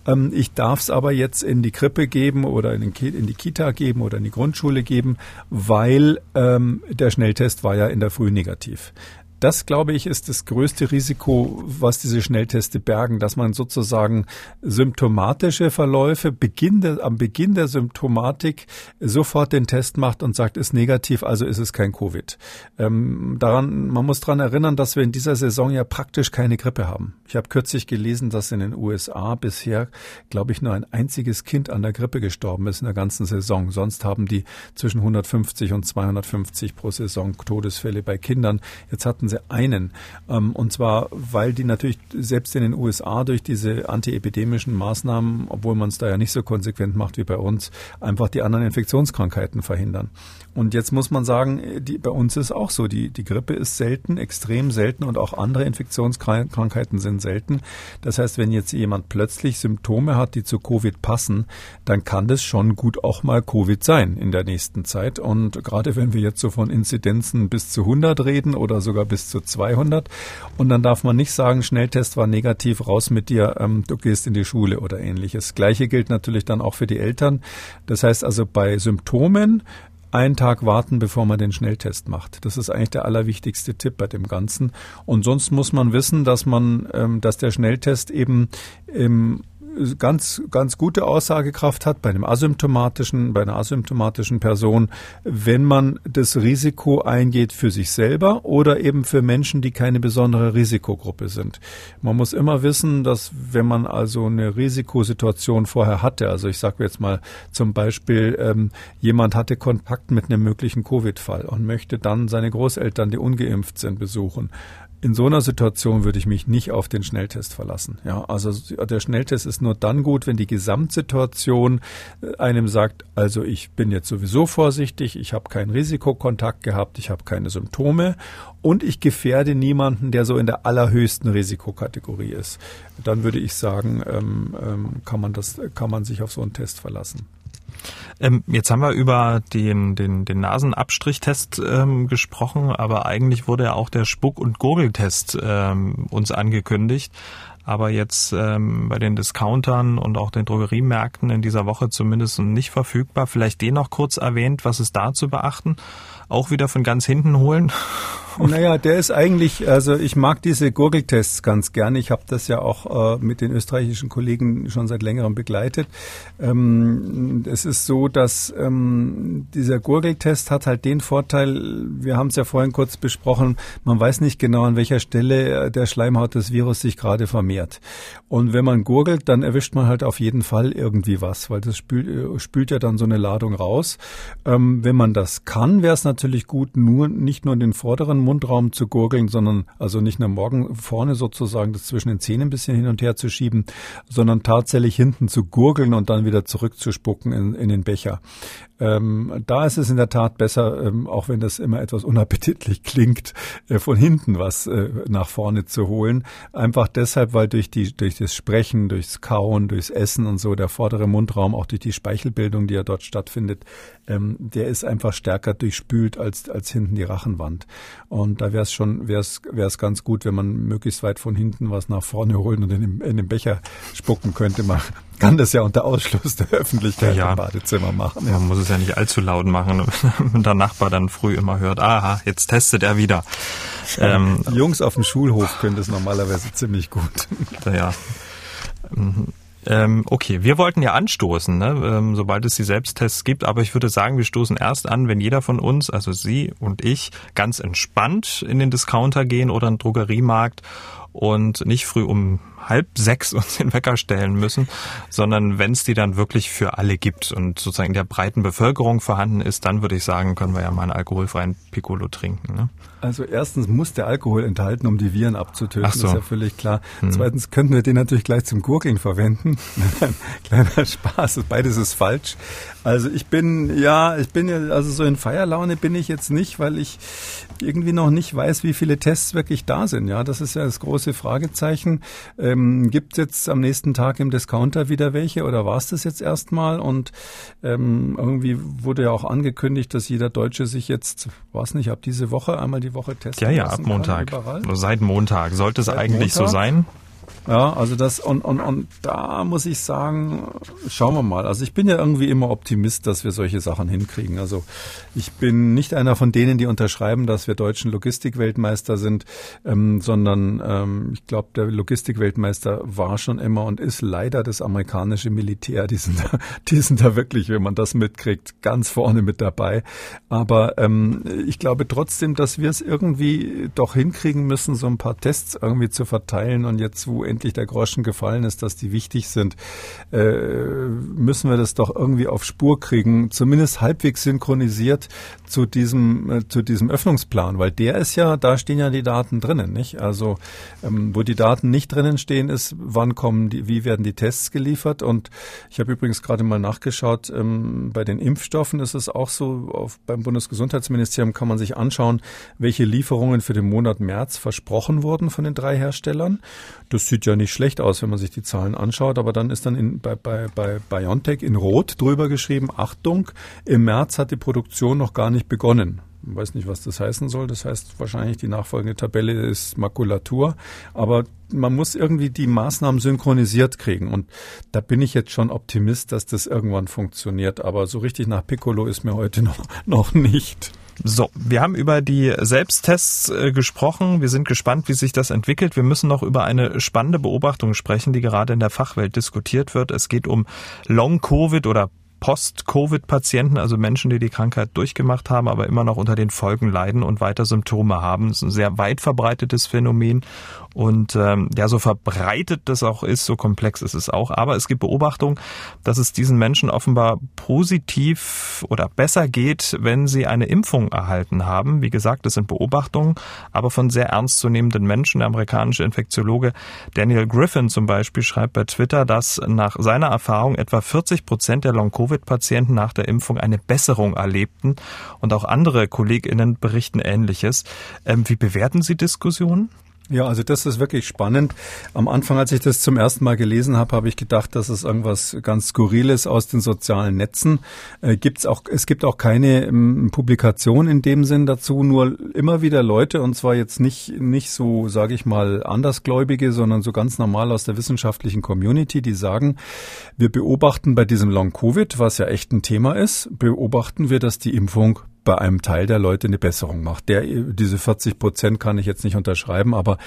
Ähm, ich darf es aber jetzt in die Krippe geben oder in, den, in, die Kita geben oder in die Grundschule geben, weil ähm, der Schnelltest war ja in der Früh negativ. Das, glaube ich, ist das größte Risiko, was diese Schnellteste bergen, dass man sozusagen symptomatische Verläufe Beginn der, am Beginn der Symptomatik sofort den Test macht und sagt, ist negativ, also ist es kein Covid. Ähm, daran, man muss daran erinnern, dass wir in dieser Saison ja praktisch keine Grippe haben. Ich habe kürzlich gelesen, dass in den USA bisher, glaube ich, nur ein einziges Kind an der Grippe gestorben ist in der ganzen Saison. Sonst haben die zwischen 150 und 250 pro Saison Todesfälle bei Kindern. Jetzt hatten hatten sie einen. Ähm, und zwar, weil die natürlich selbst in den USA durch diese antiepidemischen Maßnahmen, obwohl man es da ja nicht so konsequent macht wie bei uns, einfach die anderen Infektionskrankheiten verhindern. Und jetzt muss man sagen, die, bei uns ist auch so, die, die Grippe ist selten, extrem selten und auch andere Infektionskrankheiten sind selten. Das heißt, wenn jetzt jemand plötzlich Symptome hat, die zu Covid passen, dann kann das schon gut auch mal Covid sein in der nächsten Zeit. Und gerade wenn wir jetzt so von Inzidenzen bis zu 100 reden oder sogar bis zu 200 und dann darf man nicht sagen, Schnelltest war negativ, raus mit dir, ähm, du gehst in die Schule oder ähnliches. Gleiche gilt natürlich dann auch für die Eltern. Das heißt also bei Symptomen einen Tag warten, bevor man den Schnelltest macht. Das ist eigentlich der allerwichtigste Tipp bei dem Ganzen. Und sonst muss man wissen, dass man, ähm, dass der Schnelltest eben im ganz, ganz gute Aussagekraft hat bei einem asymptomatischen, bei einer asymptomatischen Person, wenn man das Risiko eingeht für sich selber oder eben für Menschen, die keine besondere Risikogruppe sind. Man muss immer wissen, dass wenn man also eine Risikosituation vorher hatte, also ich sage jetzt mal zum Beispiel, ähm, jemand hatte Kontakt mit einem möglichen Covid-Fall und möchte dann seine Großeltern, die ungeimpft sind, besuchen, in so einer Situation würde ich mich nicht auf den Schnelltest verlassen. Ja, also der Schnelltest ist nur dann gut, wenn die Gesamtsituation äh, einem sagt, also ich bin jetzt sowieso vorsichtig, ich habe keinen Risikokontakt gehabt, ich habe keine Symptome und ich gefährde niemanden, der so in der allerhöchsten Risikokategorie ist. Dann würde ich sagen, ähm, ähm, kann man das, kann man sich auf so einen Test verlassen. Ähm, jetzt haben wir über den, den, den Nasenabstrichtest ähm, gesprochen, aber eigentlich wurde ja auch der Spuck- und Gurgeltest ähm, uns angekündigt. Aber jetzt ähm, bei den Discountern und auch den Drogeriemärkten in dieser Woche zumindest nicht verfügbar. Vielleicht den noch kurz erwähnt, was ist da zu beachten? Auch wieder von ganz hinten holen? Naja, der ist eigentlich, also ich mag diese Gurgeltests ganz gerne. Ich habe das ja auch äh, mit den österreichischen Kollegen schon seit längerem begleitet. Ähm, es ist so, dass ähm, dieser Gurgeltest hat halt den Vorteil, wir haben es ja vorhin kurz besprochen, man weiß nicht genau, an welcher Stelle der Schleimhaut des Virus sich gerade vermehrt. Und wenn man gurgelt, dann erwischt man halt auf jeden Fall irgendwie was, weil das spült, äh, spült ja dann so eine Ladung raus. Ähm, wenn man das kann, wäre es natürlich gut, nur nicht nur den vorderen Mundraum zu gurgeln, sondern also nicht nur morgen vorne sozusagen das zwischen den Zähnen ein bisschen hin und her zu schieben, sondern tatsächlich hinten zu gurgeln und dann wieder zurückzuspucken in, in den Becher. Ähm, da ist es in der Tat besser, ähm, auch wenn das immer etwas unappetitlich klingt, äh, von hinten was äh, nach vorne zu holen. Einfach deshalb, weil durch die durch das Sprechen, durchs Kauen, durchs Essen und so der vordere Mundraum, auch durch die Speichelbildung, die ja dort stattfindet, ähm, der ist einfach stärker durchspült als als hinten die Rachenwand. Da wäre es schon wäre es wäre es ganz gut, wenn man möglichst weit von hinten was nach vorne holen und in den, in den Becher spucken könnte. Man kann das ja unter Ausschluss der Öffentlichkeit ja, im Badezimmer machen. Ja. Man muss es ja nicht allzu laut machen, wenn der Nachbar dann früh immer hört, aha, jetzt testet er wieder. Ähm, Jungs auf dem Schulhof können das normalerweise ziemlich gut. Ja. Ähm, okay, wir wollten ja anstoßen, ne? ähm, sobald es die Selbsttests gibt, aber ich würde sagen, wir stoßen erst an, wenn jeder von uns, also Sie und ich, ganz entspannt in den Discounter gehen oder einen Drogeriemarkt und nicht früh um halb sechs uns den Wecker stellen müssen, sondern wenn es die dann wirklich für alle gibt und sozusagen in der breiten Bevölkerung vorhanden ist, dann würde ich sagen, können wir ja mal einen alkoholfreien Piccolo trinken. Ne? Also erstens muss der Alkohol enthalten, um die Viren abzutöten, so. ist ja völlig klar. Hm. Zweitens könnten wir den natürlich gleich zum Gurgeln verwenden. Kleiner Spaß, beides ist falsch. Also ich bin, ja, ich bin ja, also so in Feierlaune bin ich jetzt nicht, weil ich irgendwie noch nicht weiß, wie viele Tests wirklich da sind. Ja, das ist ja das große Fragezeichen. Ähm, Gibt es jetzt am nächsten Tag im Discounter wieder welche oder war es das jetzt erstmal? Und ähm, irgendwie wurde ja auch angekündigt, dass jeder Deutsche sich jetzt, weiß nicht, ab diese Woche einmal die Woche testen Ja, ja, ab Montag. Seit Montag sollte es Seit eigentlich Montag? so sein. Ja, also das und, und, und da muss ich sagen, schauen wir mal. Also ich bin ja irgendwie immer Optimist, dass wir solche Sachen hinkriegen. Also ich bin nicht einer von denen, die unterschreiben, dass wir deutschen Logistikweltmeister sind, ähm, sondern ähm, ich glaube, der Logistikweltmeister war schon immer und ist leider das amerikanische Militär. Die sind, da, die sind da wirklich, wenn man das mitkriegt, ganz vorne mit dabei. Aber ähm, ich glaube trotzdem, dass wir es irgendwie doch hinkriegen müssen, so ein paar Tests irgendwie zu verteilen und jetzt, wo endlich der Groschen gefallen ist, dass die wichtig sind, äh, müssen wir das doch irgendwie auf Spur kriegen, zumindest halbwegs synchronisiert zu diesem, äh, zu diesem Öffnungsplan, weil der ist ja, da stehen ja die Daten drinnen, nicht? Also, ähm, wo die Daten nicht drinnen stehen, ist, wann kommen die, wie werden die Tests geliefert? Und ich habe übrigens gerade mal nachgeschaut, ähm, bei den Impfstoffen ist es auch so, auf, beim Bundesgesundheitsministerium kann man sich anschauen, welche Lieferungen für den Monat März versprochen wurden von den drei Herstellern. Das sieht ja nicht schlecht aus, wenn man sich die Zahlen anschaut, aber dann ist dann in, bei, bei, bei BioNTech in Rot drüber geschrieben, Achtung, im März hat die Produktion noch gar nicht begonnen. Ich weiß nicht, was das heißen soll. Das heißt wahrscheinlich, die nachfolgende Tabelle ist Makulatur. Aber man muss irgendwie die Maßnahmen synchronisiert kriegen. Und da bin ich jetzt schon Optimist, dass das irgendwann funktioniert. Aber so richtig nach Piccolo ist mir heute noch, noch nicht. So, wir haben über die Selbsttests äh, gesprochen. Wir sind gespannt, wie sich das entwickelt. Wir müssen noch über eine spannende Beobachtung sprechen, die gerade in der Fachwelt diskutiert wird. Es geht um Long-Covid oder Post-Covid-Patienten, also Menschen, die die Krankheit durchgemacht haben, aber immer noch unter den Folgen leiden und weiter Symptome haben. Das ist ein sehr weit verbreitetes Phänomen und ähm, ja, so verbreitet das auch ist, so komplex ist es auch. Aber es gibt Beobachtungen, dass es diesen Menschen offenbar positiv oder besser geht, wenn sie eine Impfung erhalten haben. Wie gesagt, das sind Beobachtungen, aber von sehr ernstzunehmenden Menschen. Der amerikanische Infektiologe Daniel Griffin zum Beispiel schreibt bei Twitter, dass nach seiner Erfahrung etwa 40 Prozent der Long-Covid-Patienten nach der Impfung eine Besserung erlebten. Und auch andere KollegInnen berichten Ähnliches. Ähm, wie bewerten Sie Diskussionen? Ja, also das ist wirklich spannend. Am Anfang, als ich das zum ersten Mal gelesen habe, habe ich gedacht, dass es irgendwas ganz Skurriles aus den sozialen Netzen. Äh, gibt's es gibt auch keine ähm, Publikation in dem Sinn dazu, nur immer wieder Leute, und zwar jetzt nicht, nicht so, sage ich mal, Andersgläubige, sondern so ganz normal aus der wissenschaftlichen Community, die sagen, wir beobachten bei diesem Long-Covid, was ja echt ein Thema ist, beobachten wir, dass die Impfung bei einem Teil der Leute eine Besserung macht. Der, diese 40 Prozent kann ich jetzt nicht unterschreiben, aber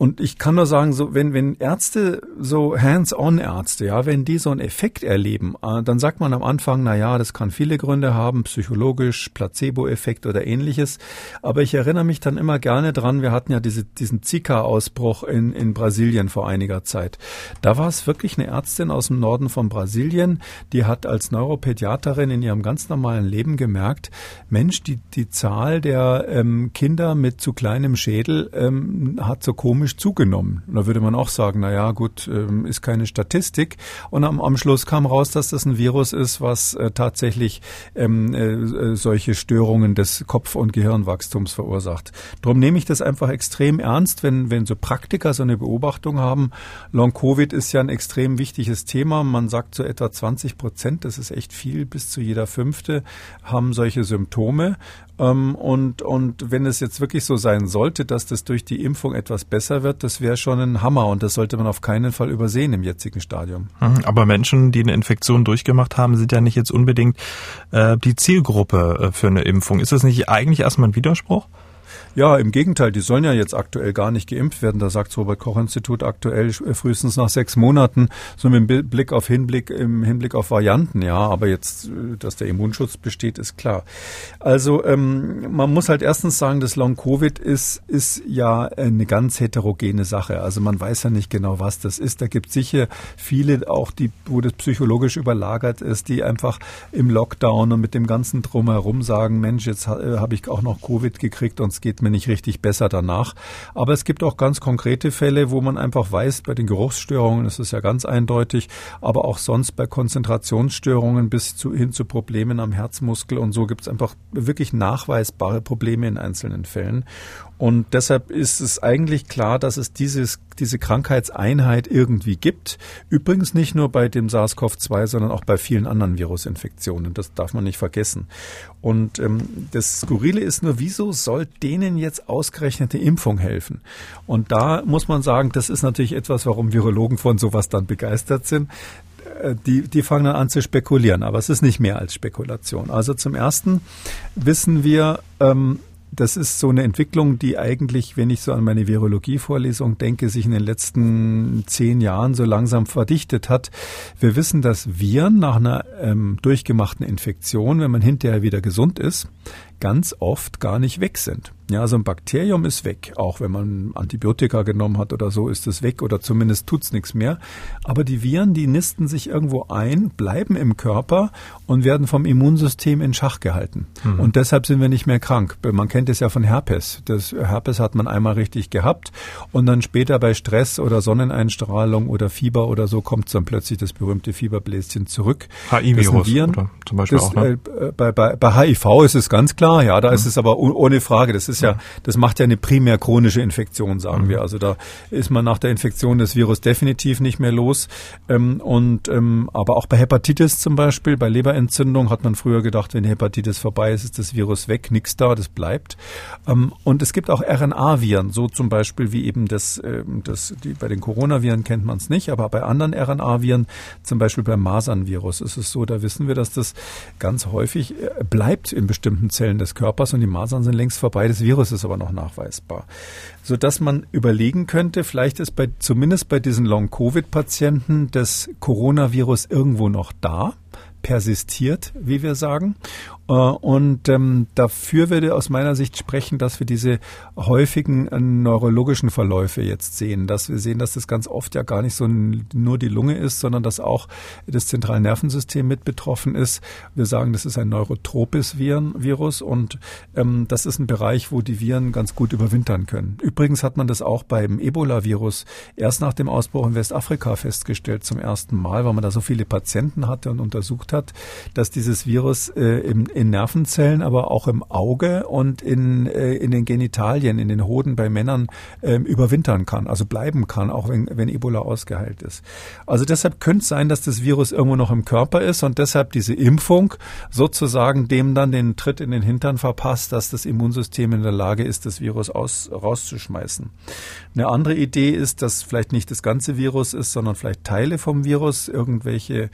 und ich kann nur sagen, so wenn wenn Ärzte so Hands-on-Ärzte, ja, wenn die so einen Effekt erleben, äh, dann sagt man am Anfang, na ja, das kann viele Gründe haben, psychologisch, Placebo-Effekt oder ähnliches. Aber ich erinnere mich dann immer gerne dran. Wir hatten ja diese, diesen Zika-Ausbruch in in Brasilien vor einiger Zeit. Da war es wirklich eine Ärztin aus dem Norden von Brasilien, die hat als Neuropädiaterin in ihrem ganz normalen Leben gemerkt, Mensch, die die Zahl der ähm, Kinder mit zu kleinem Schädel ähm, hat so komisch dramatisch zugenommen. Da würde man auch sagen, na ja, gut, ähm, ist keine Statistik. Und am, am Schluss kam raus, dass das ein Virus ist, was äh, tatsächlich ähm, äh, solche Störungen des Kopf- und Gehirnwachstums verursacht. Darum nehme ich das einfach extrem ernst, wenn, wenn so Praktiker so eine Beobachtung haben. Long-Covid ist ja ein extrem wichtiges Thema. Man sagt so etwa 20 Prozent, das ist echt viel, bis zu jeder Fünfte haben solche Symptome. Ähm, und, und wenn es jetzt wirklich so sein sollte, dass das durch die Impfung etwas besser wird, das wäre schon ein Hammer und das sollte man auf keinen Fall übersehen im jetzigen Stadium. Mhm, aber Menschen, die eine Infektion durchgemacht haben, sind ja nicht jetzt unbedingt äh, die Zielgruppe äh, für eine Impfung. Ist das nicht eigentlich erstmal ein Widerspruch? Ja, im Gegenteil, die sollen ja jetzt aktuell gar nicht geimpft werden. Da sagt das Robert Koch Institut aktuell äh, frühestens nach sechs Monaten, so mit Blick auf Hinblick, im Hinblick auf Varianten, ja. Aber jetzt, äh, dass der Immunschutz besteht, ist klar. Also ähm, man muss halt erstens sagen, das Long Covid ist, ist ja eine ganz heterogene Sache. Also man weiß ja nicht genau, was das ist. Da gibt sicher viele auch, die, wo das psychologisch überlagert ist, die einfach im Lockdown und mit dem ganzen Drumherum sagen, Mensch, jetzt äh, habe ich auch noch Covid gekriegt und es geht mir nicht richtig besser danach. Aber es gibt auch ganz konkrete Fälle, wo man einfach weiß, bei den Geruchsstörungen ist es ja ganz eindeutig, aber auch sonst bei Konzentrationsstörungen bis zu, hin zu Problemen am Herzmuskel und so gibt es einfach wirklich nachweisbare Probleme in einzelnen Fällen. Und deshalb ist es eigentlich klar, dass es dieses, diese Krankheitseinheit irgendwie gibt. Übrigens nicht nur bei dem SARS-CoV-2, sondern auch bei vielen anderen Virusinfektionen. Das darf man nicht vergessen. Und ähm, das Skurrile ist nur, wieso soll denen jetzt ausgerechnet die Impfung helfen? Und da muss man sagen, das ist natürlich etwas, warum Virologen von sowas dann begeistert sind äh, die, die fangen dann an zu spekulieren, aber es ist nicht mehr als Spekulation. Also zum Ersten wissen wir, ähm, das ist so eine Entwicklung, die eigentlich, wenn ich so an meine Virologie-Vorlesung denke, sich in den letzten zehn Jahren so langsam verdichtet hat. Wir wissen, dass Viren nach einer ähm, durchgemachten Infektion, wenn man hinterher wieder gesund ist, ganz oft gar nicht weg sind. Ja, also ein Bakterium ist weg. Auch wenn man Antibiotika genommen hat oder so, ist es weg oder zumindest tut's nichts mehr. Aber die Viren, die nisten sich irgendwo ein, bleiben im Körper und werden vom Immunsystem in Schach gehalten. Mhm. Und deshalb sind wir nicht mehr krank. Man kennt es ja von Herpes. Das Herpes hat man einmal richtig gehabt und dann später bei Stress oder Sonneneinstrahlung oder Fieber oder so kommt dann plötzlich das berühmte Fieberbläschen zurück. HIV-Virus zum Beispiel das, auch. Ne? Äh, bei, bei, bei HIV ist es ganz klar ja, da ist es aber ohne Frage. Das ist ja, das macht ja eine primär chronische Infektion, sagen wir. Also da ist man nach der Infektion des Virus definitiv nicht mehr los. Ähm, und ähm, aber auch bei Hepatitis zum Beispiel, bei Leberentzündung hat man früher gedacht, wenn die Hepatitis vorbei ist, ist das Virus weg, nichts da, das bleibt. Ähm, und es gibt auch RNA-Viren, so zum Beispiel wie eben das, ähm, das die, bei den Coronaviren kennt man es nicht, aber bei anderen RNA-Viren, zum Beispiel beim Masernvirus, ist es so, da wissen wir, dass das ganz häufig äh, bleibt in bestimmten Zellen des Körpers und die Masern sind längst vorbei. Das Virus ist aber noch nachweisbar. Sodass man überlegen könnte, vielleicht ist bei, zumindest bei diesen Long-Covid-Patienten das Coronavirus irgendwo noch da persistiert, wie wir sagen. Äh, und ähm, dafür würde aus meiner Sicht sprechen, dass wir diese häufigen äh, neurologischen Verläufe jetzt sehen, dass wir sehen, dass das ganz oft ja gar nicht so nur die Lunge ist, sondern dass auch das zentrale Nervensystem mit betroffen ist. Wir sagen, das ist ein neurotropes Viren, Virus und ähm, das ist ein Bereich, wo die Viren ganz gut überwintern können. Übrigens hat man das auch beim Ebola-Virus erst nach dem Ausbruch in Westafrika festgestellt zum ersten Mal, weil man da so viele Patienten hatte und untersucht hat, dass dieses Virus äh, im in Nervenzellen, aber auch im Auge und in, äh, in den Genitalien, in den Hoden bei Männern äh, überwintern kann, also bleiben kann, auch wenn, wenn Ebola ausgeheilt ist. Also deshalb könnte es sein, dass das Virus irgendwo noch im Körper ist und deshalb diese Impfung sozusagen dem dann den Tritt in den Hintern verpasst, dass das Immunsystem in der Lage ist, das Virus aus, rauszuschmeißen. Eine andere Idee ist, dass vielleicht nicht das ganze Virus ist, sondern vielleicht Teile vom Virus, irgendwelche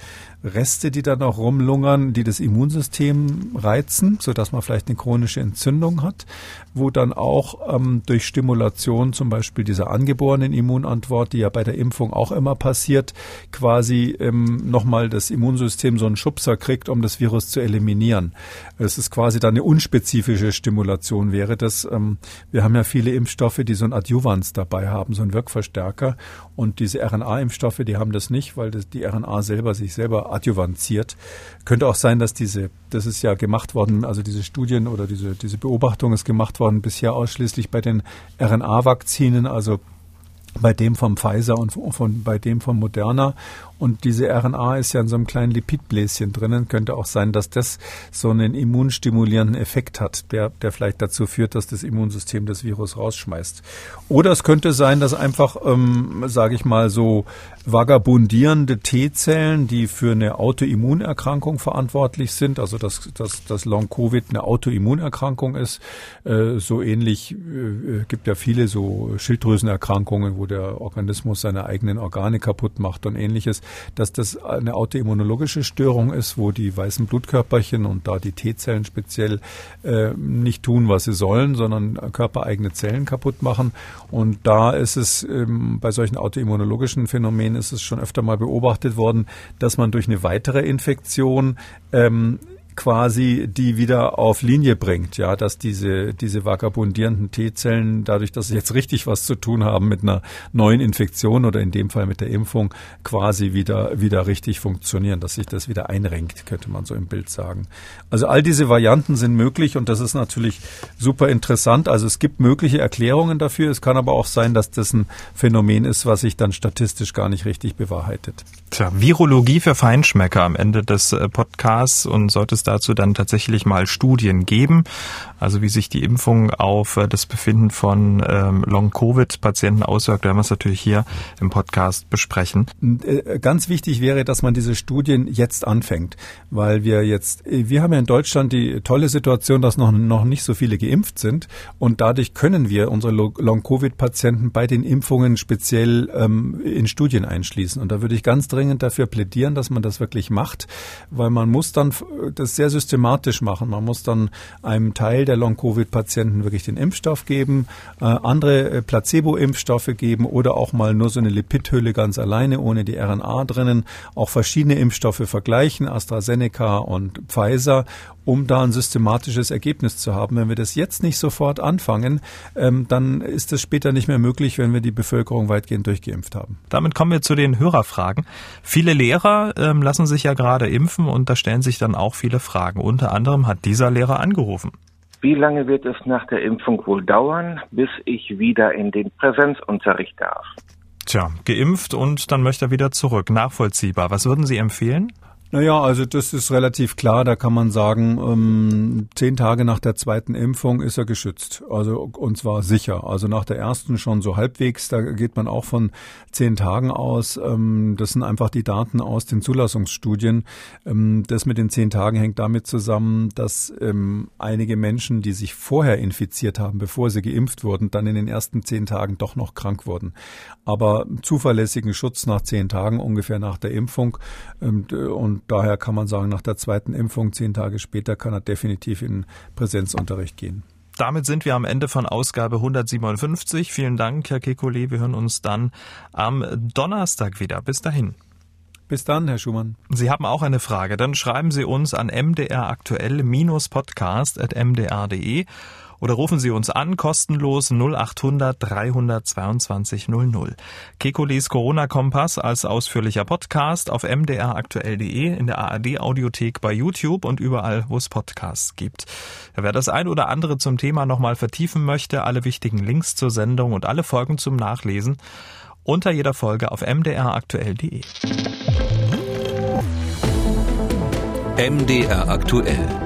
Reste, die da noch rumlungern, die das Immunsystem reizen, so dass man vielleicht eine chronische Entzündung hat, wo dann auch ähm, durch Stimulation zum Beispiel dieser angeborenen Immunantwort, die ja bei der Impfung auch immer passiert, quasi ähm, nochmal das Immunsystem so einen Schubser kriegt, um das Virus zu eliminieren. Es ist quasi dann eine unspezifische Stimulation wäre das. Ähm, wir haben ja viele Impfstoffe, die so ein Adjuvans dabei haben, so ein Wirkverstärker. Und diese RNA-Impfstoffe, die haben das nicht, weil das, die RNA selber sich selber adjuvanziert. Könnte auch sein, dass diese, das ist ja gemacht worden, also diese Studien oder diese, diese Beobachtung ist gemacht worden bisher ausschließlich bei den RNA-Vakzinen, also bei dem vom Pfizer und von, bei dem von Moderna. Und diese RNA ist ja in so einem kleinen Lipidbläschen drinnen. Könnte auch sein, dass das so einen immunstimulierenden Effekt hat, der, der vielleicht dazu führt, dass das Immunsystem das Virus rausschmeißt. Oder es könnte sein, dass einfach, ähm, sage ich mal, so vagabundierende T-Zellen, die für eine Autoimmunerkrankung verantwortlich sind, also dass, dass, dass Long-Covid eine Autoimmunerkrankung ist, äh, so ähnlich äh, gibt ja viele so Schilddrüsenerkrankungen, wo der Organismus seine eigenen Organe kaputt macht und ähnliches dass das eine autoimmunologische Störung ist, wo die weißen Blutkörperchen und da die T-Zellen speziell äh, nicht tun, was sie sollen, sondern körpereigene Zellen kaputt machen. Und da ist es ähm, bei solchen autoimmunologischen Phänomenen ist es schon öfter mal beobachtet worden, dass man durch eine weitere Infektion ähm, quasi die wieder auf Linie bringt, ja, dass diese, diese vagabundierenden T-Zellen, dadurch, dass sie jetzt richtig was zu tun haben mit einer neuen Infektion oder in dem Fall mit der Impfung, quasi wieder, wieder richtig funktionieren, dass sich das wieder einrenkt, könnte man so im Bild sagen. Also all diese Varianten sind möglich und das ist natürlich super interessant. Also es gibt mögliche Erklärungen dafür. Es kann aber auch sein, dass das ein Phänomen ist, was sich dann statistisch gar nicht richtig bewahrheitet. Tja, Virologie für Feinschmecker am Ende des äh, Podcasts und solltest dazu dann tatsächlich mal Studien geben, also wie sich die Impfung auf äh, das Befinden von ähm, Long-Covid-Patienten auswirkt, werden wir es natürlich hier im Podcast besprechen. Äh, ganz wichtig wäre, dass man diese Studien jetzt anfängt, weil wir jetzt, wir haben ja in Deutschland die tolle Situation, dass noch, noch nicht so viele geimpft sind und dadurch können wir unsere Long-Covid-Patienten bei den Impfungen speziell ähm, in Studien einschließen. Und da würde ich ganz dringend dafür plädieren, dass man das wirklich macht, weil man muss dann das sehr systematisch machen. Man muss dann einem Teil der Long-Covid-Patienten wirklich den Impfstoff geben, äh, andere äh, Placebo-Impfstoffe geben oder auch mal nur so eine Lipidhülle ganz alleine ohne die RNA drinnen, auch verschiedene Impfstoffe vergleichen, AstraZeneca und Pfizer, um da ein systematisches Ergebnis zu haben. Wenn wir das jetzt nicht sofort anfangen, ähm, dann ist es später nicht mehr möglich, wenn wir die Bevölkerung weitgehend durchgeimpft haben. Damit kommen wir zu den Hörerfragen. Viele Lehrer ähm, lassen sich ja gerade impfen und da stellen sich dann auch viele Fragen. Unter anderem hat dieser Lehrer angerufen. Wie lange wird es nach der Impfung wohl dauern, bis ich wieder in den Präsenzunterricht darf? Tja, geimpft und dann möchte er wieder zurück. Nachvollziehbar. Was würden Sie empfehlen? Naja, also das ist relativ klar. Da kann man sagen, ähm, zehn Tage nach der zweiten Impfung ist er geschützt. Also und zwar sicher. Also nach der ersten schon so halbwegs. Da geht man auch von zehn Tagen aus. Ähm, das sind einfach die Daten aus den Zulassungsstudien. Ähm, das mit den zehn Tagen hängt damit zusammen, dass ähm, einige Menschen, die sich vorher infiziert haben, bevor sie geimpft wurden, dann in den ersten zehn Tagen doch noch krank wurden. Aber zuverlässigen Schutz nach zehn Tagen ungefähr nach der Impfung ähm, und und daher kann man sagen, nach der zweiten Impfung, zehn Tage später, kann er definitiv in Präsenzunterricht gehen. Damit sind wir am Ende von Ausgabe 157. Vielen Dank, Herr Kekulé. Wir hören uns dann am Donnerstag wieder. Bis dahin. Bis dann, Herr Schumann. Sie haben auch eine Frage. Dann schreiben Sie uns an mdraktuell-podcast.mdr.de oder rufen Sie uns an, kostenlos 0800 322 00. Kekules Corona-Kompass als ausführlicher Podcast auf mdraktuell.de, in der ARD-Audiothek bei YouTube und überall, wo es Podcasts gibt. Wer das ein oder andere zum Thema nochmal vertiefen möchte, alle wichtigen Links zur Sendung und alle Folgen zum Nachlesen unter jeder Folge auf mdraktuell.de. MDR aktuell.